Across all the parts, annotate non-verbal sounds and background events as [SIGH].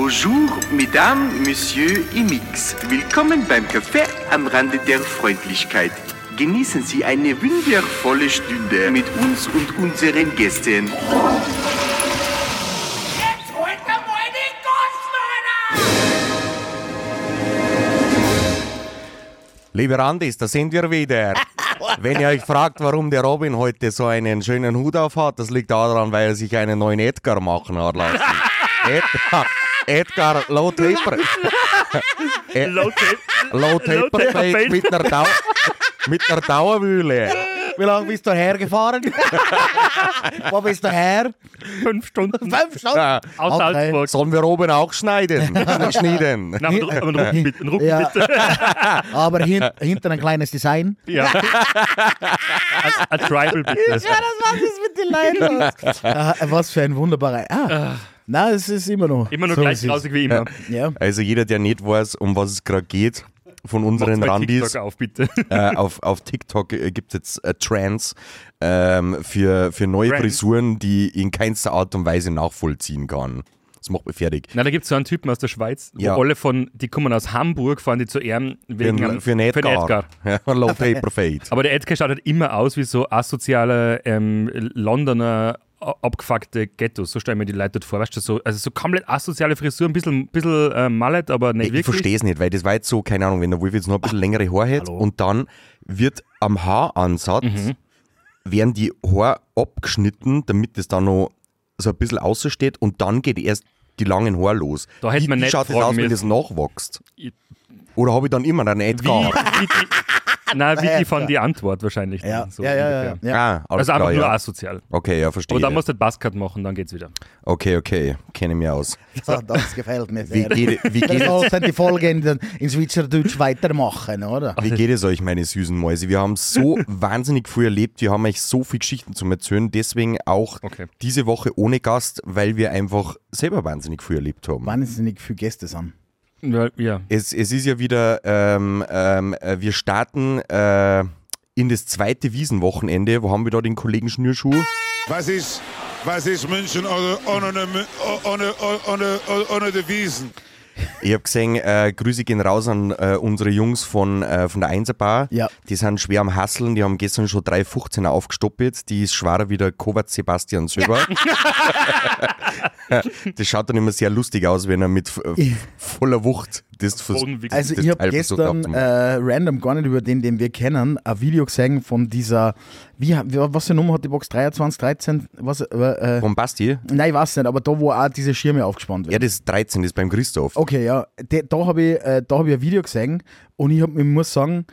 Bonjour, Mesdames, Monsieur Imix. Willkommen beim Café am Rande der Freundlichkeit. Genießen Sie eine wundervolle Stunde mit uns und unseren Gästen. Jetzt holt er mal die Gossmänner! Liebe Randis, da sind wir wieder. [LAUGHS] Wenn ihr euch fragt, warum der Robin heute so einen schönen Hut auf hat, das liegt daran, weil er sich einen neuen Edgar machen hat lassen. [LAUGHS] Edgar, Edgar Low Taper. [LAUGHS] Low Tape. Low Taper Taper Fade mit einer, Dau mit einer Dauerwühle. Wie lange bist du hergefahren? [LAUGHS] Wo bist du her? Fünf Stunden. Fünf Stunden? Ja. Aus Okay. Salzburg. Sollen wir oben auch schneiden? [LAUGHS] schneiden. Na, mit, Ru- mit Rücken bitte. Rücken Ja. bitte. Aber hin, hinten ein kleines Design. Ja. Ein, ein Tribal bitte. das was ist mit den Leuten? ah, was für ein wunderbarer. Ah. Nein, es ist immer noch. Immer nur so, gleich grausig wie immer. Ja. Also jeder, der nicht weiß, um was es gerade geht, von unseren Randis, TikTok auf, bitte. [LAUGHS] äh, auf, auf TikTok äh, gibt es jetzt äh, Trends ähm, für, für neue Trends. Frisuren, die ich in keinster Art und Weise nachvollziehen kann. Das macht mich fertig. Na, da gibt es so einen Typen aus der Schweiz, Ja. wo alle von, die kommen aus Hamburg, fahren die zu Ehren Für, wegen einen- einem- für einen Edgar. Für einen Edgar. Ja, [LAUGHS] Paper Fade. Aber der Edgar schaut halt immer aus wie so asoziale ähm, Londoner abgefuckte Ghettos. So stellen mir die Leute dort vor. Weißt du, so, also so komplett asoziale Frisur, ein bisschen, bisschen äh, Mallet, aber nicht Ich wirklich. verstehe es nicht, weil das war jetzt so, keine Ahnung, wenn der Wolf jetzt noch ein bisschen längere Haare hat und dann wird am Haaransatz Mhm. werden die Haare abgeschnitten, damit das dann noch so ein bisschen außersteht und dann geht erst die langen Haare los. Da hätte wie, man wie nicht schaut das aus, wenn das müssen. nachwächst? Ich- Oder habe ich dann immer einen Wie, Edgar? Wie wie die von die Antwort wahrscheinlich. dann, Ja, so ja, ja, ja, ja. Ah, Also einfach klar, nur ja. asozial. Okay, ja, verstehe. Aber dann musst du den Buzzcut machen, dann geht's wieder. okay, okay, kenne mich aus. [LAUGHS] So, das gefällt mir Wie sehr. geht, wie, Wir geht, sollten die Folge in, in Schweizerdeutsch weitermachen, oder? wie geht es euch, meine süßen Mäuse? Wir haben so [LAUGHS] wahnsinnig viel erlebt, wir haben euch so viele Geschichten zum Erzählen, deswegen auch Okay. diese Woche ohne Gast, weil wir einfach selber wahnsinnig viel erlebt haben. Wahnsinnig viele Gäste sind. Ja, ja. Es, es ist ja wieder, ähm, ähm, äh, wir starten äh, in das zweite Wiesenwochenende. Wo haben wir da den Kollegen Schnürschuh? Was ist, was ist München ohne, ohne, ohne, ohne, ohne, ohne die Wiesen? Ich habe gesehen, äh, Grüße gehen raus an äh, unsere Jungs von, äh, von der Einserbar. Ja. Die sind schwer am Hasseln, die haben gestern schon drei 15er aufgestoppelt. Die ist schwerer wie der Kovac Sebastian selber. [LAUGHS] das schaut dann immer sehr lustig aus, wenn er mit äh, voller Wucht das, vers- Boden wichst. Also das ich habe Teil versucht gestern äh, random gar nicht über den, den wir kennen, ein Video gesehen von dieser, wie, was für Nummer hat die Box 23, 13, was, äh, äh, Von Basti? nein, ich weiß nicht, aber da, wo auch diese Schirme aufgespannt werden. Ja, das ist 13, das ist beim Christoph. Okay, ja, de, da habe ich, äh, da hab ich ein Video gesehen und ich, hab, ich muss sagen,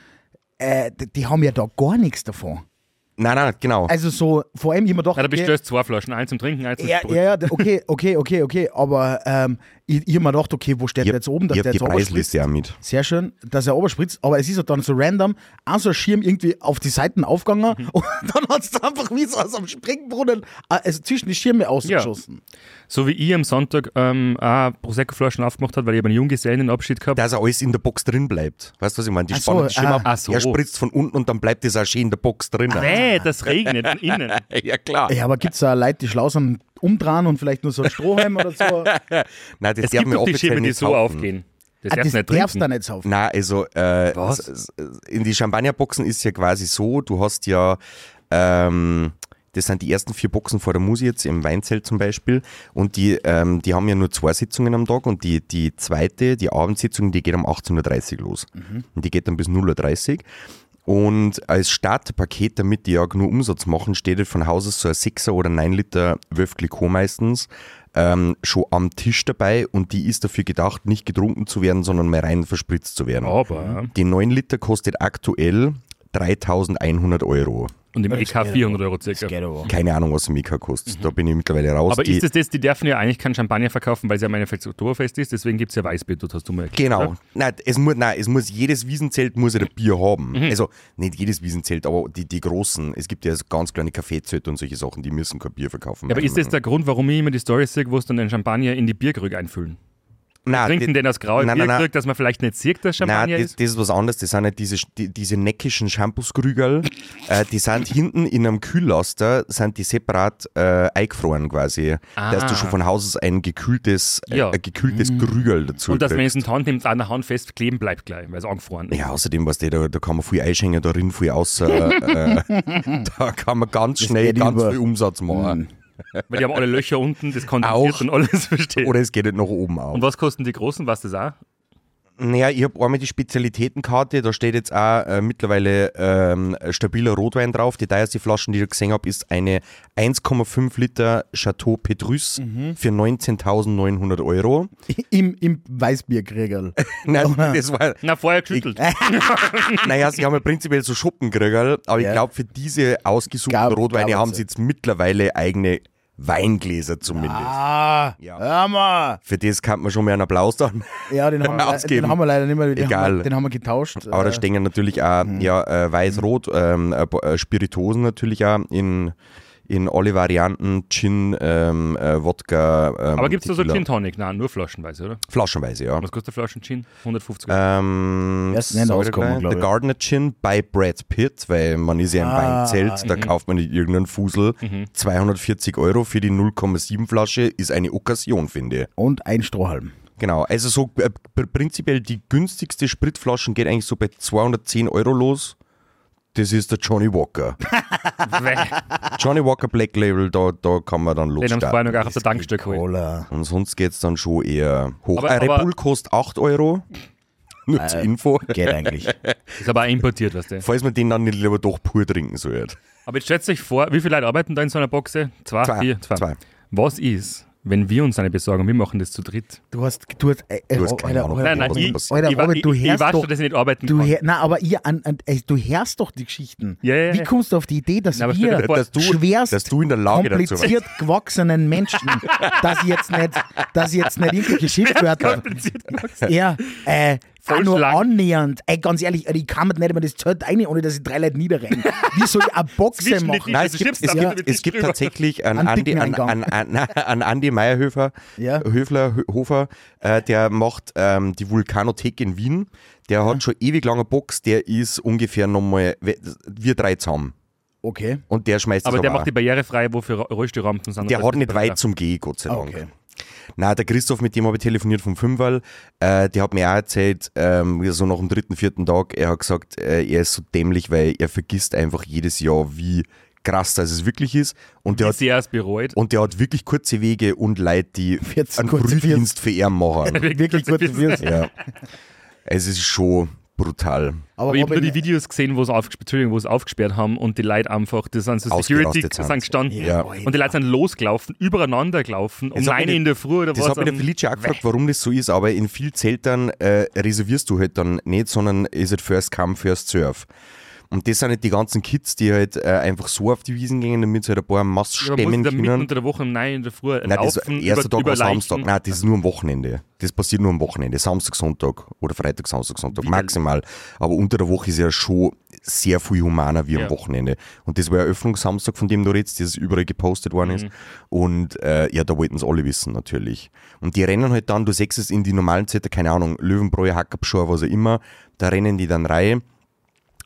äh, die, die haben ja da gar nichts davon. Nein, nein, genau. Also so, vor allem, mir gedacht, Na, da bestellst du zwei Flaschen, eins zum Trinken, eins zum ja, Sprühen. ja, ja, okay, okay, okay, okay, aber ähm, ich, ich mir gedacht, okay, wo steht ich der jetzt oben, dass ich der die jetzt Preisliste auch mit. Sehr schön, dass er oberspritzt, aber es ist halt dann so random, auch so ein Schirm irgendwie auf die Seiten aufgegangen Mhm. [LAUGHS] und dann hat es einfach wie so aus einem Springbrunnen, äh, also zwischen die Schirme ausgeschossen. So wie ich am Sonntag ähm, auch Prosecco-Flaschen aufgemacht habe, weil ich einen Junggesellenabschied gehabt Dass er alles in der Box drin bleibt. Weißt du, was ich meine? Die Ach so, spannen ah. ab, so. er spritzt von unten und dann bleibt das auch schön in der Box drin. Nee, das regnet von innen. [LAUGHS] Ja, klar. Ja, aber gibt es da Leute, die schlau sind, umdrehen und vielleicht nur so ein Strohhalm oder so? [LAUGHS] Nein, das Es darf gibt doch die Schirme, die nicht so kaufen. aufgehen. Das ah, das du nicht darfst du nicht saufen. Nein, also äh, in die Champagnerboxen ist ja quasi so, du hast ja, ähm, das sind die ersten vier Boxen vor der Musi jetzt im Weinzelt zum Beispiel und die, ähm, die haben ja nur zwei Sitzungen am Tag und die, die zweite, die Abendsitzung, die geht um 18.30 Uhr los und die geht dann bis 0.30 Uhr. Und als Startpaket, damit die ja genug Umsatz machen, steht von Haus aus so ein 6er oder 9 Liter Wölfkliko meistens ähm, schon am Tisch dabei und die ist dafür gedacht, nicht getrunken zu werden, sondern mal rein verspritzt zu werden. Aber, Die 9 Liter kostet aktuell 3100 Euro. Und im EK 400 Euro circa. Keine Ahnung, was ein Mika kostet. Da bin ich mittlerweile raus. Mhm. Aber die, ist das das, die dürfen ja eigentlich kein Champagner verkaufen, weil es ja mein Oktoberfest ist, deswegen gibt es ja Weißbier, das hast du mal erklärt. Genau. oder? Nein, es muss, nein, es muss jedes Wiesenzelt muss ja ein Bier haben. Mhm. Also nicht jedes Wiesenzelt, aber die, die großen. Es gibt ja so ganz kleine Kaffeezelte und solche Sachen, die müssen kein Bier verkaufen. Ja, aber ist das der Grund, warum ich immer die Story sehe, wo es dann den Champagner in die Bierkrüge einfüllen? Nein, Trinken die- den aus grauem nein, Bier nein, gekriegt, dass man vielleicht nicht sieht, dass Champagner Nein, das, ist? das ist was anderes. Das sind nicht diese, die, diese neckischen Shampooskrügel. äh, die sind hinten in einem Kühllaster, sind die separat äh, eingefroren quasi. Da hast du Ah. schon von Haus aus ein gekühltes, äh, Ja. ein gekühltes Krügel dazu. Und dass wenn kriegst. es in der Hand nimmt, an der Hand fest kleben bleibt gleich, weil es angefroren ist. Ja, außerdem, was da, da kann man viel einschenken, da rin viel aus. Äh, [LAUGHS] äh, da kann man ganz schnell ganz über. viel Umsatz machen. Weil die haben alle Löcher unten, das kondensiert Auch. und alles [LAUGHS] versteht. Oder es geht nicht nach oben auf. Und was kosten die großen, du das auch? Naja, ich habe einmal die Spezialitätenkarte, da steht jetzt auch äh, mittlerweile ähm, stabiler Rotwein drauf. Die teuerste Flaschen, die ich gesehen habe, ist eine 1,5 Liter Chateau Petrus Mhm. für 19.900 Euro. [LAUGHS] Im, im Weißbierkriegel. [LAUGHS] Nein, [LAUGHS] das war, Na, vorher geschüttelt. naja, sie haben ja prinzipiell so Schuppenkriegel, aber Ja. ich glaube, für diese ausgesuchten Gab- Rotweine haben sie jetzt mittlerweile eigene Weingläser zumindest. Ah, Ja. hör mal. Für das kann man schon mal einen Applaus dann. Ja, den haben, [LAUGHS] wir, Ausgeben. den haben wir leider nicht mehr. Den Egal. Haben wir, den haben wir getauscht. Aber da Äh, stehen ja natürlich auch ja, äh, weiß-rot, ähm, äh, äh, Spirituosen natürlich auch in, in alle Varianten, Gin, ähm, äh, Wodka. Ähm, Aber gibt es da so. Gin Tonic? Nein, nur flaschenweise, oder? Flaschenweise, ja. Was kostet eine Flasche Gin? 150 Euro. Ähm, Erst nicht sag ich auskommen, gleich, glaub The ich. Gardner Gin bei Brad Pitt, weil man ist ja im Ah, Weinzelt, da kauft man nicht irgendeinen Fusel. 240 Euro für die 0,7 Flasche ist eine Okkasion, finde ich. Und ein Strohhalm. Genau, also so äh, pr- prinzipiell die günstigste Spritflaschen geht eigentlich so bei 210 Euro los. Das ist der Johnny Walker. [LAUGHS] Johnny Walker Black Label, da, da kann man dann Den haben sie vorher noch gar auf der Tankstelle geholt. Und sonst geht es dann schon eher hoch. Aber- Ein Red aber- Bull kostet 8 Euro. [LAUGHS] Nur Äh, zur Info. Geht eigentlich. [LAUGHS] Ist aber auch importiert, weißt du. Falls man den dann nicht lieber doch pur trinken sollte. Aber jetzt stellt euch vor, wie viele Leute arbeiten da in so einer Boxe? Zwei? Zwei. Vier? Zwei. Zwei. Was ist, wenn wir uns eine besorgen? Wir machen das zu dritt. Du hast, du hast, äh, äh, Du hast keine Ahnung, Nein, nein, was ich, ich. Alter, ich, Robert, ich, du ich hörst weiß doch- schon, dass ich nicht arbeiten Du, kann. hör, na, aber ihr, an, an, ey, du hörst doch die Geschichten. Ja, ja, Wie ja. kommst du auf die Idee, dass dir wir dass du, schwerst dass du in der Lage dazu kompliziert gewachsenen Menschen, [LAUGHS] dass ich jetzt nicht, dass ich jetzt nicht irgendwelche Schimpfwörter, Kompliziert gewachsen. ja, äh, Voll auch nur annähernd, ey, ganz ehrlich, ich kann mir nicht mehr das Zelt rein, ohne dass ich drei Leute niederrenne. Wie soll ich eine [LAUGHS] Boxe machen? Nein, es gibt, es gibt, es gibt tatsächlich einen Einen Andi, an, an, an, an Andi Meyerhöfer, Ja. Höfler, Hö- Hofer, äh, der macht ähm, die Vulkanothek in Wien. Der hat schon ewig lange Box, der ist ungefähr nochmal, wir drei zusammen. Okay. Und der schmeißt Aber der macht die barrierefrei, wo für Rollstuhlrampen sind. Der hat nicht weit zum Gehen, Gott sei Ah, Dank. okay. Na, der Christoph, mit dem habe ich telefoniert vom Fünferl, äh, der hat mir auch erzählt, ähm, so nach dem dritten, vierten Tag, er hat gesagt, äh, er ist so dämlich, weil er vergisst einfach jedes Jahr, wie krass das es wirklich ist. Und der Wie hat, sehr es bereut. und der hat wirklich kurze Wege und Leute, die [LAUGHS] 14 einen kurze Frühdienst für ihn machen. [LAUGHS] Wirklich gut gewürzt. ja. Es ist schon brutal. Aber Aber ich habe nur die Videos gesehen, wo es aufgesperrt, haben und die Leute einfach, das sind so Security, sind sind. gestanden Ja. und die Leute sind losgelaufen, übereinander gelaufen, um Das hat 9 mich in der Früh oder Das was. hat mir der am- Felice auch gefragt, warum das so ist, aber in vielen Zeltern äh, reservierst du halt dann nicht, sondern ist es first come, first serve. Und das sind nicht die ganzen Kids, die halt äh, einfach so auf die Wiesen gehen, damit sie halt ein paar Mass Ja, stemmen mitten können. unter der Woche um 9 in der Früh Nein, das laufen, erste über, Tag war Samstag. Nein, das ist nur am Wochenende. Das passiert nur am Wochenende. Samstag, Sonntag oder Freitag, Samstag, Sonntag. Wie- Maximal. Aber unter der Woche ist ja schon sehr viel humaner wie am Ja. Wochenende. Und das war Eröffnungssamstag, von dem du redest, das überall gepostet worden Mhm. ist. Und äh, ja, da wollten es alle wissen, natürlich. Und die rennen halt dann, du siehst es in die normalen Zelte, keine Ahnung, Löwenbräu, Hackabschor, was auch immer, da rennen die dann rein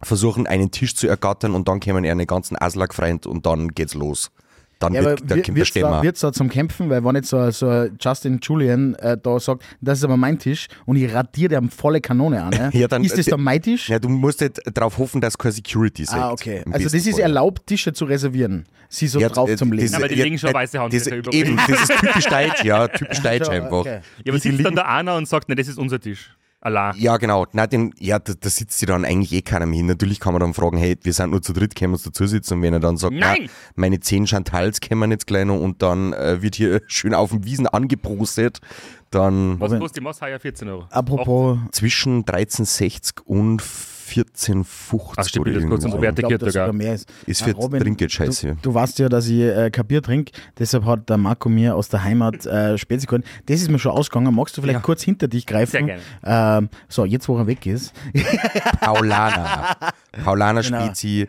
versuchen einen Tisch zu ergattern und dann kommen ihre ganzen Aslak-Freund und dann geht's los. Dann Ja, wird, dann wird kommt der es da, wird's da zum Kämpfen? Weil wenn jetzt so, so Justin Julian äh, da sagt, das ist aber mein Tisch und ich radiere dem volle Kanone an, ne? [LAUGHS] Ja, dann- ist das dann mein Tisch? Ja, du musst halt darauf hoffen, dass keine Security sagt. ah, okay. Also das ist erlaubt, Tische zu reservieren. Sie so Ja, drauf äh, zum Legen. das- aber die ja, legen schon äh, weiße Handtücher das, über. Eben, das ist typisch deutsch, ja, typisch [LAUGHS] deutsch einfach. okay. Ja, aber sitzt dann da einer und sagt, ne, das ist unser Tisch. Allah. Ja, genau. Nein, den, ja, da, da sitzt sie dann eigentlich eh keiner mehr hin. Natürlich kann man dann fragen, hey, wir sind nur zu dritt, können wir uns dazu sitzen? Und wenn er dann sagt, Nein! na, meine zehn Chantals kommen jetzt gleich noch und dann äh, wird hier [LAUGHS] schön auf dem Wiesen angeprostet, dann Was kostet die Moss? 14 Euro. Apropos, zwischen 13,60 und 14,50 Ach, stimmt, das kurz und glaub, geht dass sogar. mehr ist. Ist für Robin, Trinkgeld scheiße. Du, du weißt ja, dass ich äh, kein Bier trinke, deshalb hat der Marco mir aus der Heimat äh, Spezi geholt. Das ist mir schon ausgegangen. Magst du vielleicht Ja. kurz hinter dich greifen? Sehr gerne. Ähm, so, jetzt wo er weg ist. Paulana. [LAUGHS] Paulana Genau. Spezi.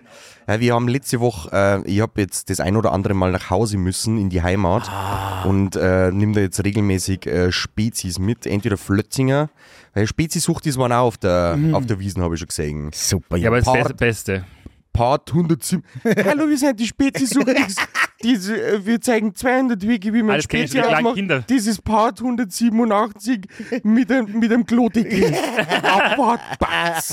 Weil wir haben letzte Woche, äh, ich habe jetzt das ein oder andere Mal nach Hause müssen, in die Heimat Ah. und äh, nimm da jetzt regelmäßig äh, Spezies mit, entweder Flötzinger, weil Spezisucht ist waren auch auf der, Mhm. auf der Wiesen, habe ich schon gesehen. Super, Ja, aber das Part- Beste. Part 107. [LAUGHS] Hallo, wir sind die Spezisucht. Diese, äh, wir zeigen 200 Wege, wie man Alles Spezi aufmacht. Kinder. Das ist Part 187 mit einem, mit einem Klodeckel. [LAUGHS] Abfahrt, Batz.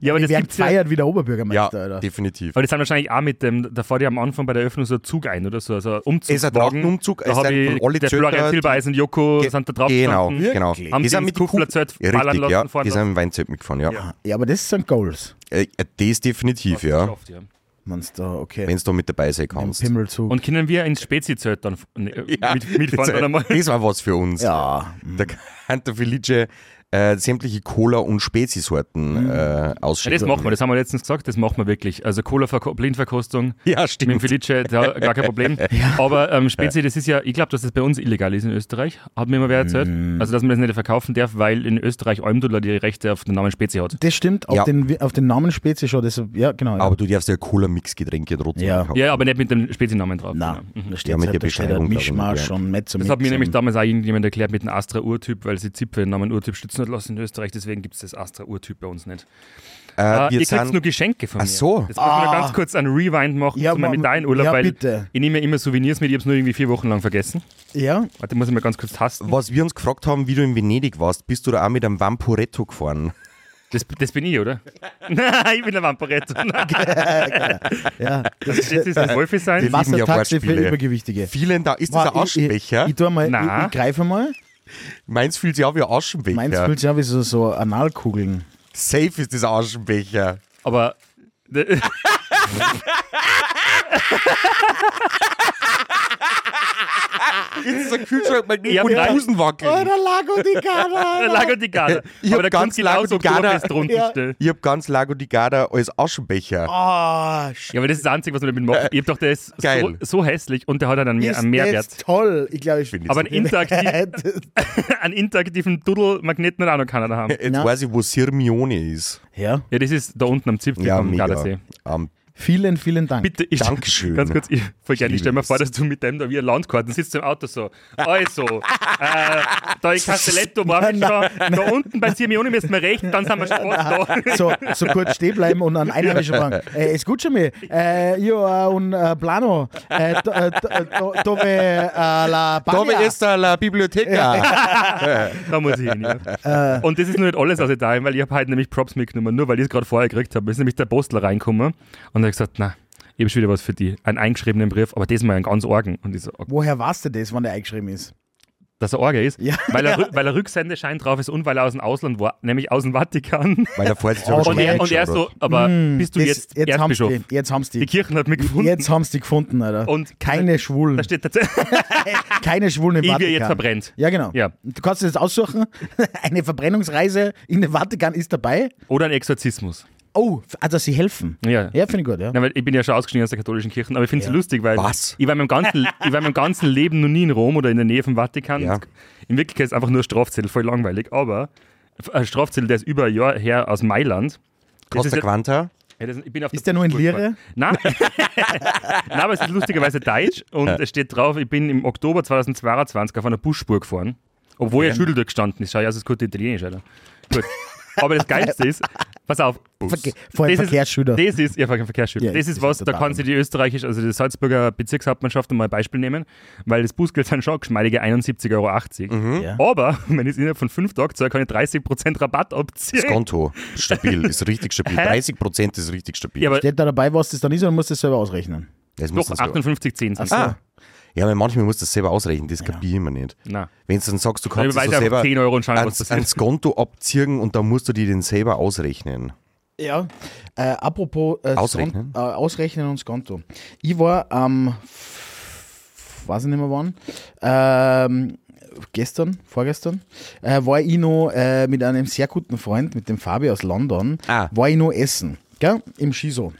Ja, aber das Wer gibt's ja. feiert wie der Ja, Oberbürgermeister, Alter. definitiv. Aber das sind wahrscheinlich auch mit dem, da fährt ja am Anfang bei der Öffnung so ein Zug ein oder so, also ein Umzug. Es ist ein Trachtenumzug, Da es habe sind ich, von alle der Florian die- Silbereisen, Joko Ge- sind da drauf Genau, gestanden. genau. Haben Die sind ins Kuh- Kufflerzelt ballern Richtig, lassen, ja. fahren Die sind im Weinzelt mitgefahren, ja. Ja, aber das sind Goals. Äh, das definitiv, ja. Geschafft, ja. Meinst du, okay. Wenn du da mit dabei sein kannst. Pimmelzug. Und können wir ins Spezi-Zelt dann ne, [LAUGHS] Ja, mit, mitfahren mal? das war was für uns. ja, Da kann der Felice äh, sämtliche Cola- und Spezisorten Mhm. äh, Ja, ausschenken. das machen wir, das haben wir letztens gesagt, das machen wir wirklich. Also Cola-Blindverkostung [LAUGHS] Ja, mit dem stimmt. Felice, da, gar kein [LAUGHS] Problem. Aber ähm, Spezi, das ist ja, ich glaube, dass das bei uns illegal ist in Österreich, hat mir immer wer erzählt. Mm. Also, dass man das nicht verkaufen darf, weil in Österreich Almdudler die Rechte auf den Namen Spezi hat. das stimmt. Auf, Ja. den, auf den Namen Spezi schon. Das, ja, genau. Ja. Aber du darfst ja Cola-Mix-Getränke trotzdem Ja. kaufen. Ja, aber nicht mit dem Spezi-Namen drauf. Nein, Genau. Mhm. da steht Ja, mit halt, der da steht Beschreibung, Mischmasch und Mezzo Das hat mir nämlich damals auch irgendjemand erklärt mit dem Astra-Urtyp, weil sie Zipfe den Namen Urtyp stützen hat lassen in Österreich, deswegen gibt es das Astra-Urtyp bei uns nicht. Äh, Äh, wir ihr kriegt nur Geschenke von Ach mir. so. Jetzt muss ich nur ganz kurz einen Rewind machen Ja, zu meinem Mann. Italienurlaub, Ja, weil bitte. ich nehme ja immer Souvenirs mit, ich habe es nur irgendwie vier Wochen lang vergessen. Ja, Warte, muss ich mal ganz kurz tasten. was wir uns gefragt haben, wie du in Venedig warst, bist du da auch mit einem Vamporetto gefahren? Das, das bin ich, oder? [LAUGHS] Nein, ich bin der Vamporetto. [LAUGHS] Ja. das ist, das ist das Wolfi sein. ja Wassertaxi für. Übergewichtige. Vielen Dank. Ist das ein Warte, ich, ich, Aschenbecher? ich, ich, ich greife mal. Meins fühlt sich auch wie ein Aschenbecher. Meins fühlt sich an wie so, so Analkugeln. Safe ist das Aschenbecher. Aber [LAUGHS] Jetzt ist ein Kühlschrankmagnet, Ja, wo die Busen [LAUGHS] wackeln. der Lago di Garda. Lago [LAUGHS] di Garda. Ich Aber hab da ganz Lago di Garda- drunter Ja. Ich hab ganz Lago di Garda als Aschenbecher. Ah, Ja, aber das ist das Einzige, was man damit macht. Ich hab doch, der ist so, Geil. so hässlich und der hat halt einen, Mehr, ist einen Mehrwert. das toll. Ich glaube, ich Find Aber einen, interaktiv, [LAUGHS] einen interaktiven Duddel-Magneten hat auch noch keiner daheim. Jetzt Ja. weiß ich, wo Sirmione ist. Ja, Ja, das ist da unten am Zipfel Ja, vom mega. Gardasee. Ähm, vielen, vielen Dank. Bitte, ich, Dankeschön. Ganz kurz, ich, voll gerne, ich stell mir vor, es. dass du mit dem da wie ein Landkarten sitzt im Auto so. Also, äh, da in [LAUGHS] Castelletto ich schon, da unten bei Simeone müssen wir rechts, dann sind wir schon da. so, so kurz [LAUGHS] stehen bleiben und an Einheimischen fragen, äh, escúchame, äh, io un äh, plano, äh, do- äh, do- do- dove äh, la Dove Bagna? ist da la Biblioteca? [LAUGHS] Da muss ich hin. Ja. Und das ist nur nicht alles aus Italien, weil ich habe heute nämlich Props mitgenommen, nur weil ich es gerade vorher gekriegt habe. Es ist nämlich der Postler reingekommen und hat gesagt, na, ich habe schon wieder was für die. Einen eingeschriebenen Brief, aber das mal einen ganz Orgen. Und ich so, okay, Woher weißt du das, wann der eingeschrieben ist? dass er Orge ist? Ja. Weil, er, [LAUGHS] weil er Rücksendeschein drauf ist und weil er aus dem Ausland war, nämlich aus dem Vatikan. Weil er vorher [LAUGHS] schon Und er, und er so, aber bist du Das- jetzt, jetzt haben's Erzbischof? die, jetzt haben's Die die. Kirche hat mich gefunden. Jetzt haben sie die gefunden, Alter. Und keine Schwulen. da steht tatsächlich, [LAUGHS] Keine Schwulen im ich Vatikan. jetzt verbrennt. Ja, genau. Ja. Du kannst dir das aussuchen. Eine Verbrennungsreise in den Vatikan ist dabei. Oder ein Exorzismus. Oh, also sie helfen. Ja. Ja, finde ich gut, ja. Na, weil ich bin ja schon ausgestiegen aus der katholischen Kirche, aber ich finde es Ja. lustig, weil Was? ich war in meinem ganzen, ich war in meinem ganzen Leben noch nie in Rom oder in der Nähe vom Vatikan. Ja. In Wirklichkeit ist es einfach nur ein Strafzettel, voll langweilig, aber ein Strafzettel, der ist über ein Jahr her aus Mailand. Das Costa ist, Quanta. ja, das, ich bin auf Ist der nur in Lire? Nein. [LAUGHS] Nein, aber es ist lustigerweise deutsch und es steht drauf, ich bin im Oktober 2022 auf einer Busspur gefahren, obwohl ja Schüttel gestanden ist. Schau, ja, das ist gut Italienisch, Alter. Gut. Aber das Geilste ist, pass auf, Verke vor allem das ist- Verkehrsschüler. das ist, ja, Ver- Verkehrsschüler. Ja, das ist was, ist da kann sich die österreichische, also die Salzburger Bezirkshauptmannschaft mal ein Beispiel nehmen, weil das Bußgeld sind schon geschmeidige 71,80 Euro. Ja. Aber wenn ich es innerhalb von fünf Tagen zahle, kann ich 30% Rabatt abziehen. Das Konto. Stabil, ist richtig stabil. Hä? 30% ist richtig stabil. Ja, aber Steht da dabei, was das dann ist, oder musst du das selber ausrechnen? das muss doch, das 58,10 sind. Ah. Ja, weil manchmal musst du das selber ausrechnen, das kapiere ich immer nicht. Nein. Wenn du dann sagst, du kannst so selber 10 Euro und schauen, ans, ans Konto abziehen und dann musst du dir den selber ausrechnen. Ja. Äh, apropos äh, Ausrechnen? Skon- äh, Ausrechnen und Skonto. Ich war am, f- weiß ich nicht mehr wann, ähm, gestern, vorgestern, äh, war ich noch äh, mit einem sehr guten Freund, mit dem Fabi aus London, Ah. war ich noch essen, gell? im Shiso.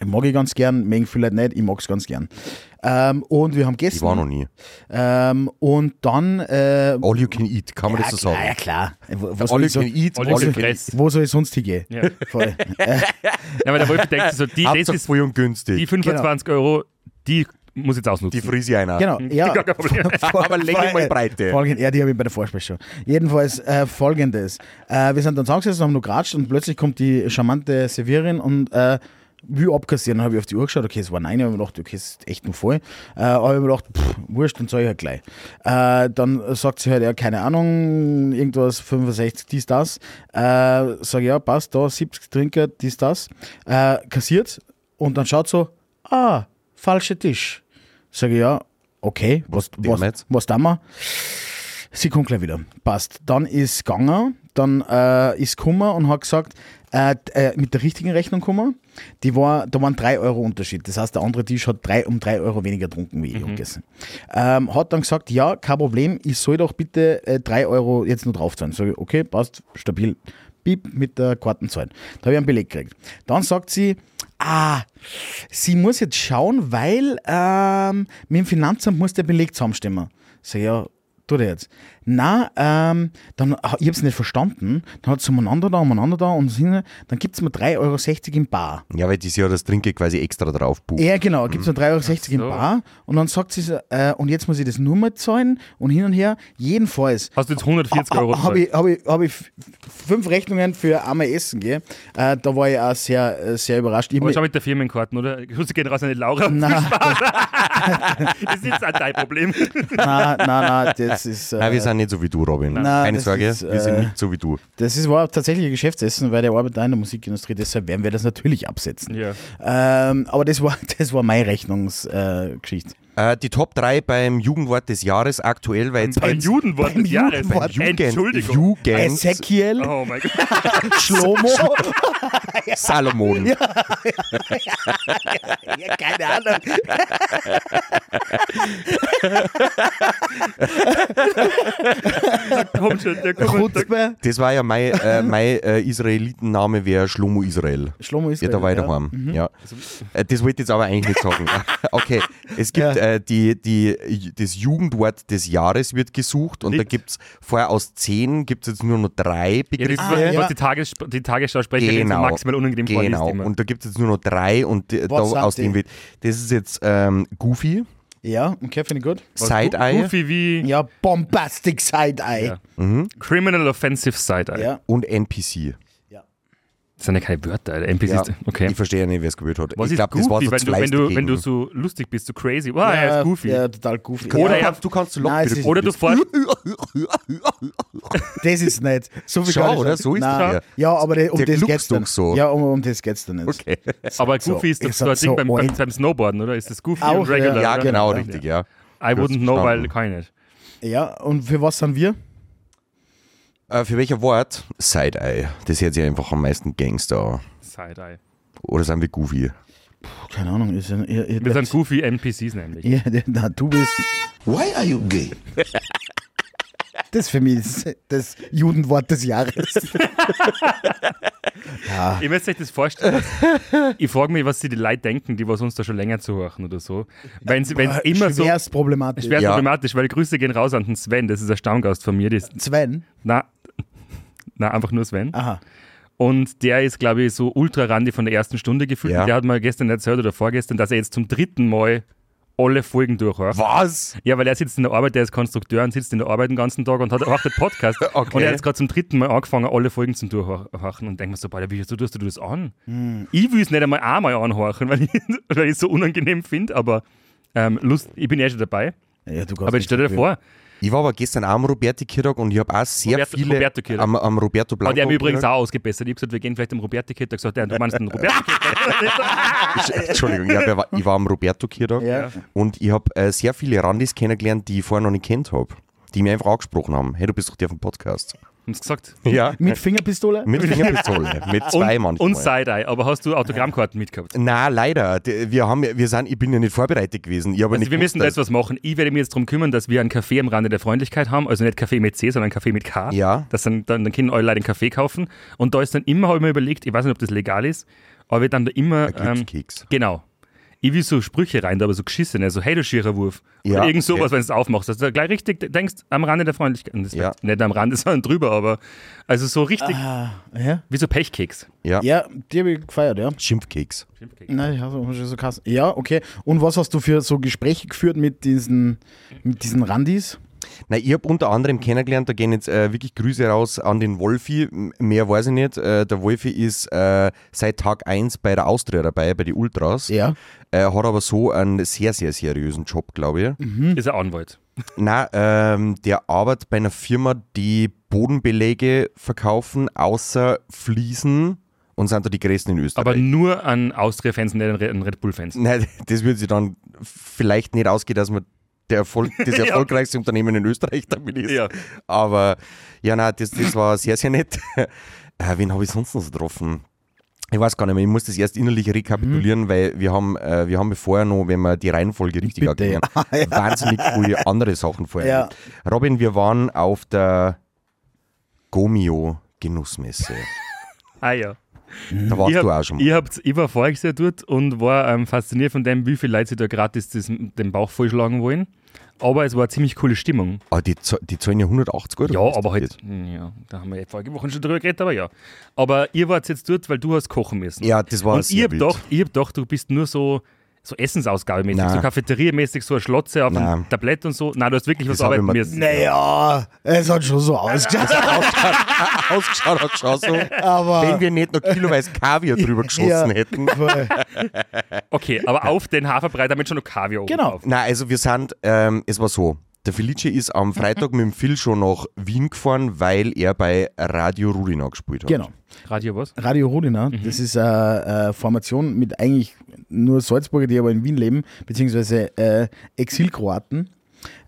Ich mag ich ganz gern, mögen viele Leute nicht, ich mag es ganz gern. Ähm, und wir haben Ich war noch gegessen. nie. Ähm, und dann. Äh, All you can eat, kann man ja, das so sagen? ja, klar. Wo, wo, All you so, can eat, All all you can press. wo soll ich sonst hingehen? Ja. [LAUGHS] Voll. [LAUGHS] Ja, aber der Wolf denkt sich so, die, das ist, voll und günstig. die 25 Euro, die muss ich jetzt ausnutzen. Die frise ich einer. Genau, [LAUGHS] ja. Gar kein Problem. Aber Länge mal Breite. Folgend, ja, die habe ich bei der Vorspeise schon. Jedenfalls äh, folgendes. Äh, wir sind dann zusammengesessen, haben nur geratscht und plötzlich kommt die charmante Servierin und äh, will abkassieren. Dann habe ich auf die Uhr geschaut, okay, es war nein, ich habe mir gedacht, okay, es ist echt nur voll. Äh, aber ich habe mir gedacht, pff, wurscht, dann zahle ich halt gleich. Äh, dann sagt sie halt, ja, keine Ahnung, irgendwas 65, dies, das. Äh, sage ja, passt, da 70 Trinker, dies, das. Äh, kassiert und dann schaut so, ah, falscher Tisch. Sage ja, okay, was, was, jetzt? was tun wir? Sie kommt gleich wieder. Passt. Dann ist gegangen, dann äh, ist gekommen und hat gesagt, äh, äh, mit der richtigen Rechnung gekommen. Die war, da waren 3 Euro Unterschied. Das heißt, der andere Tisch hat drei, um 3 Euro weniger getrunken wie ich und gegessen. Ähm, hat dann gesagt, ja, kein Problem, ich soll doch bitte äh, 3 Euro jetzt nur drauf zahlen. Sag ich, okay, passt, stabil. Piep, mit der Kartenzahlen. Da habe ich einen Beleg gekriegt. Dann sagt sie, ah, sie muss jetzt schauen, weil ähm, mit dem Finanzamt muss der Beleg zusammenstimmen. Sag ich, ja, tut Na, ähm, dann, ich habe es nicht verstanden. Dann hat sie umeinander da, umeinander da und dann gibt es mir 3,60 Euro im Bar. Ja, weil das ja das Trinke quasi extra drauf bucht. Ja, genau, gibt es nur 3,60 Euro so. im Bar. Und dann sagt sie, so, äh, und jetzt muss ich das nur mal zahlen und hin und her. Jedenfalls Hast du jetzt 140 Euro habe gezahlt? ich, hab ich, hab ich fünf Rechnungen für einmal Essen. Gell? Äh, da war ich auch sehr, äh, sehr überrascht. Ich Aber mir- schau mit der Firmenkarten, oder? Grüße gehen raus an die Laura. Nein, [LAUGHS] Das ist jetzt auch dein Problem. nein, nein, nein, das ist. Äh, Nein, wir sind nicht so wie du, Robin. Nein, Keine das Sorge, ist, wir sind äh, nicht so wie du. Das ist, war tatsächlich ein Geschäftsessen, weil der arbeitet in der Musikindustrie, deshalb werden wir das natürlich absetzen. Ja. Ähm, aber das war, [LAUGHS] das war meine Rechnungsgeschichte. Äh. Äh, die Top 3 beim Jugendwort des Jahres aktuell, weil jetzt Beim Judenwort beim des Jahres. Judenwort. Entschuldigung. Jugend, Ezekiel, Oh mein Gott. [LAUGHS] Schlomo, [LAUGHS] Salomon. [LAUGHS] ja, keine Ahnung. Komm schon, der kommt. Chutzpe, Das war ja mein, äh, mein äh, Israelitenname, wäre Schlomo Israel. Schlomo ist Ja, da war ich daheim. Ja. Äh, Das wollte ich jetzt aber eigentlich nicht sagen. Okay, es gibt Ja. Äh, die, die, das Jugendwort des Jahres wird gesucht und da Nicht- gibt es vorher aus zehn gibt es jetzt nur noch drei ja, das Begriffe. was, Ah, ja. die, Tages, die Tagesschausprecherin so Genau. maximal unangenehm Genau, und da gibt es jetzt nur noch drei und äh, da, aus dem wird. Das ist jetzt ähm, Goofy, Ja, okay, finde ich gut. Side-Eye Goofy wie Ja, Bombastic Side-Eye. Ja. Criminal Offensive Side-Eye. Ja. und NPC. Das sind ja keine Wörter. NPCs. Ja, Okay. Ich verstehe ja nicht, wer es gewählt hat. Was ich ist glaube, das war so wenn, du, wenn, du, wenn du dagegen. so lustig bist, so crazy. Wow, er ist Goofy. Ja, total goofy. Ja, Oder du er- kannst, du kannst so es locker ist- Oder du fährst. Das ist nicht. So viel Schau, oder? So ist Nein. der. Ja, aber der, um Der das geht's dann. doch so. Ja, um, um das geht's dann nicht. Okay. Aber So, Goofy ist doch ich so ein Ding so beim, beim, beim Snowboarden, oder? Ist das Goofy Auch, und Regular? Ja, genau, Ja. richtig, ja. I wouldn't know, weil kann ich nicht. Ja, und für was sind wir? Äh, für welcher Wort? Side-Eye. Das hört sich einfach am meisten Gangster an. Side-Eye. Oder sind wir Goofy? Keine Ahnung. Ist, ein- ihr, ihr, Wir sind Goofy NPCs nämlich. Ja, na, du bist. Why are you gay? [LAUGHS] Das ist für mich das, das Judenwort des Jahres. [LAUGHS] Ihr müsst euch das vorstellen. ich frage mich, was sie die Leute denken, die was uns da schon länger zuhören oder so. Wenn es immer so. Schwerst problematisch. Schwer Ja. problematisch, weil Grüße gehen raus an den Sven, das ist ein Stammgast von mir. Sven. na, na, einfach nur Sven. Aha. Und der ist, glaube ich, so ultra randy von der ersten Stunde gefühlt. Ja. Der hat mir gestern erzählt oder vorgestern, dass er jetzt zum dritten Mal alle Folgen durchhört. Was? Ja, weil er sitzt in der Arbeit, der ist Konstrukteur und sitzt in der Arbeit den ganzen Tag und hat auch den Podcast. [LAUGHS] Okay. Und er hat jetzt gerade zum dritten Mal angefangen, alle Folgen zu durchhorchen und denkt mir so, Alter, wie so tust du das an? Hm. Ich will es nicht einmal einmal anhorchen, [LAUGHS] weil ich es so unangenehm finde, aber ähm, Lust, ich bin ja schon dabei. Ja, Aber jetzt stell dir vor, Ich war aber gestern auch am Roberti Kirtag und ich habe auch sehr Roberto- viele Roberto Kirtag. am, am Roberto Blanco. hat er mich übrigens auch ausgebessert. Ich habe gesagt, wir gehen vielleicht am Roberto Kitter. gesagt, ja, du meinst den Roberto [LAUGHS] Kitter? Entschuldigung, ja- ich war am Roberto Kirtag Ja. und ich habe äh, sehr viele Randis kennengelernt, die ich vorher noch nicht kennt habe. Die mich einfach angesprochen haben. Hey, du bist doch der vom Podcast. Haben sie gesagt. Ja. Mit Fingerpistole? Mit Fingerpistole. mit [LAUGHS] zwei und, manchmal. und Side-Eye. Aber hast du Autogrammkarten mitgehabt? Na, leider. Wir haben, ja- wir sind, ich bin ja nicht vorbereitet gewesen. Ich Also nicht wir müssen da gewusst, jetzt was machen. Ich werde mich jetzt darum kümmern, dass wir einen Kaffee am Rande der Freundlichkeit haben. Also nicht Kaffee mit C, sondern Kaffee mit K. Ja. Das dann, dann, dann können alle Leute einen Kaffee kaufen. Und da ist dann immer, habe ich mir überlegt, ich weiß nicht, ob das legal ist, aber wir dann da immer... dass- ein Ähm, Glückskeks. genau. Ich will so Sprüche rein, da aber so geschissene, so hey du schierer Wurf. Ja, Oder irgend sowas, okay. wenn du es aufmachst, dass du gleich richtig denkst, am Rande der Freundlichkeit. Ja. Nicht am Rande, [LAUGHS] sondern drüber, aber also so richtig, Ah, ja? wie so Pechkeks. Ja. Ja, die habe ich gefeiert, ja. Schimpfkeks. Nein, ich habe schon so Kassen. Ja, okay. Und was hast du für so Gespräche geführt mit diesen, mit diesen Randis? Na, ich habe unter anderem kennengelernt, da gehen jetzt äh, wirklich Grüße raus an den Wolfi. Mehr weiß ich nicht. Äh, der Wolfi ist äh, seit Tag 1 bei der Austria dabei, bei den Ultras. Ja. Äh, hat aber so einen sehr, sehr seriösen Job, glaube ich. Mhm. Ist ein Anwalt. Na, ähm, der arbeitet bei einer Firma, die Bodenbeläge verkaufen, außer Fliesen und sind da die größten in Österreich. Aber nur an Austria-Fans, nicht an Red- an Red Bull-Fans. Nein, [LAUGHS] das würde sich dann vielleicht nicht ausgehen, dass man der Erfolg, das [LAUGHS] Ja. erfolgreichste Unternehmen in Österreich damit ist. Ja. Aber ja, nein, das, das war sehr, sehr nett. [LAUGHS] Äh, wen habe ich sonst noch so getroffen? Ich weiß gar nicht mehr, ich muss das erst innerlich rekapitulieren, weil wir haben, äh, wir haben vorher noch, wenn wir die Reihenfolge richtig Bitte, erklären, [LAUGHS] ja. wahnsinnig viele andere Sachen vorher. Ja. Robin, wir waren auf der Gomio Genussmesse. Ah ja. Da warst hab, du auch schon mal. ich, hab, ich war voriges Jahr dort und war ähm, fasziniert von dem, wie viele Leute sich da gratis das, den Bauch vollschlagen wollen. Aber es war eine ziemlich coole Stimmung. Ah, die, die zahlen ja 180 Euro. Ja, aber halt, ja, da haben wir ja vorige Woche schon drüber geredet, aber ja. Aber ihr wart jetzt dort, weil du hast kochen müssen. Ja, das war Und sehr ich hab wild. gedacht, ich hab gedacht, du bist nur so, so Essensausgabemäßig, so Cafeteria-mäßig, so ein Schlotze auf einem Tablett und so. Nein, du hast wirklich was arbeiten mir- müssen. Naja, es hat schon so ausgeschaut. Ausgeschaut [LAUGHS] hat schon so. aber. Wenn wir nicht noch kiloweise Kaviar drüber [LAUGHS] geschossen Ja. hätten. [LAUGHS] Okay, aber auf den Haferbrei damit schon noch Kaviar oben Genau. Nein, also wir sind, ähm, es war so. Der Felice ist am Freitag mit dem Phil schon nach Wien gefahren, weil er bei Radio Rudina gespielt hat. Genau. Radio was? Radio Rodina, das ist eine, eine Formation mit eigentlich nur Salzburger, die aber in Wien leben, beziehungsweise äh, Exilkroaten,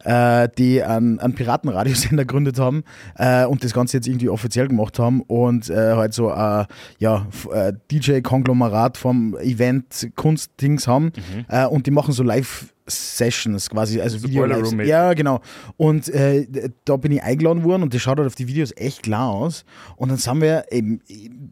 äh, die einen, einen Piratenradiosender [LAUGHS] gegründet haben äh, und das Ganze jetzt irgendwie offiziell gemacht haben und äh, halt so ein ja, f- äh, DJ-Konglomerat vom Event-Kunst-Dings haben äh, und die machen so Live-Sessions quasi, also So video Room-mäßig. Ja, genau. Und äh, da bin ich eingeladen worden und das schaut halt auf die Videos echt klar aus. Und dann sind wir eben,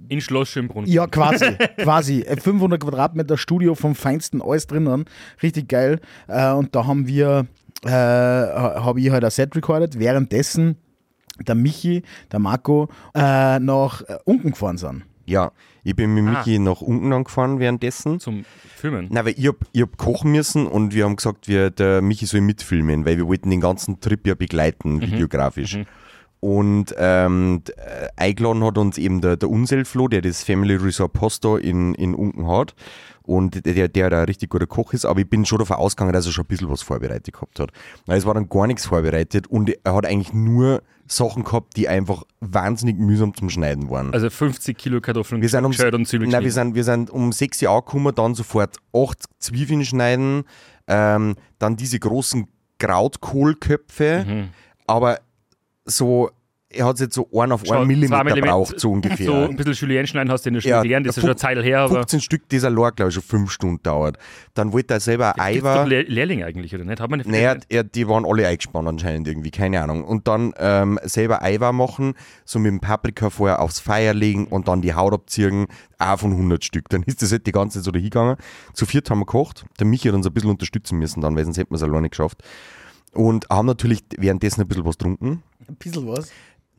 In Schloss Schönbrunn. ja, quasi, quasi. Äh, 500 Quadratmeter Studio vom Feinsten, alles drinnen. Richtig geil. Äh, und da haben wir, äh, habe ich halt ein Set recorded, währenddessen der Michi, der Marco äh, nach unten gefahren sind. Ja, ich bin mit Ah. Michi nach unten angefahren währenddessen. Zum Filmen. Nein, weil ich hab, ich hab kochen müssen und wir haben gesagt, wir, der Michi soll mitfilmen, weil wir wollten den ganzen Trip ja begleiten, videografisch. Und ähm, äh, eingeladen hat uns eben der, der Unselflo, der das Family Resort Posto in, in Unken hat. Und der, der ein richtig guter Koch ist, aber ich bin schon davon ausgegangen, dass er schon ein bisschen was vorbereitet gehabt hat. Es war dann gar nichts vorbereitet und er hat eigentlich nur Sachen gehabt, die einfach wahnsinnig mühsam zum Schneiden waren. Also 50 Kilo Kartoffeln Wir sind um, und Zwiebeln nein, wir sind, wir sind um 6 Uhr angekommen, dann sofort 8 Zwiebeln schneiden, ähm, dann diese großen Krautkohlköpfe, Mhm. aber so, er hat es jetzt so einen auf einen Millimeter zwei Millimeter- braucht, so ungefähr. [LAUGHS] So ein bisschen Julienne schneiden hast du in der Schule Ja, gelernt, das ist ja schon eine fünf- Zeit her, aber 15 Stück, das allein, glaube ich, schon 5 Stunden dauert. Dann wollte er selber ein gibt's doch Eiwer. Lehr Lehrlinge eigentlich, oder nicht? Hat man nicht Naja, er, die waren alle eingespannt anscheinend irgendwie, keine Ahnung. Und dann ähm, selber Eiweiß machen, so mit dem Paprika vorher aufs Feuer legen und dann die Haut abziehen, auch von 100 Stück. Dann ist das halt die ganze Zeit so dahingegangen. Zu viert haben wir gekocht. Der Michi hat uns ein bisschen unterstützen müssen dann, weil sonst hätten wir es alleine nicht geschafft. Und haben natürlich währenddessen ein bisschen was getrunken. Ein bisschen was.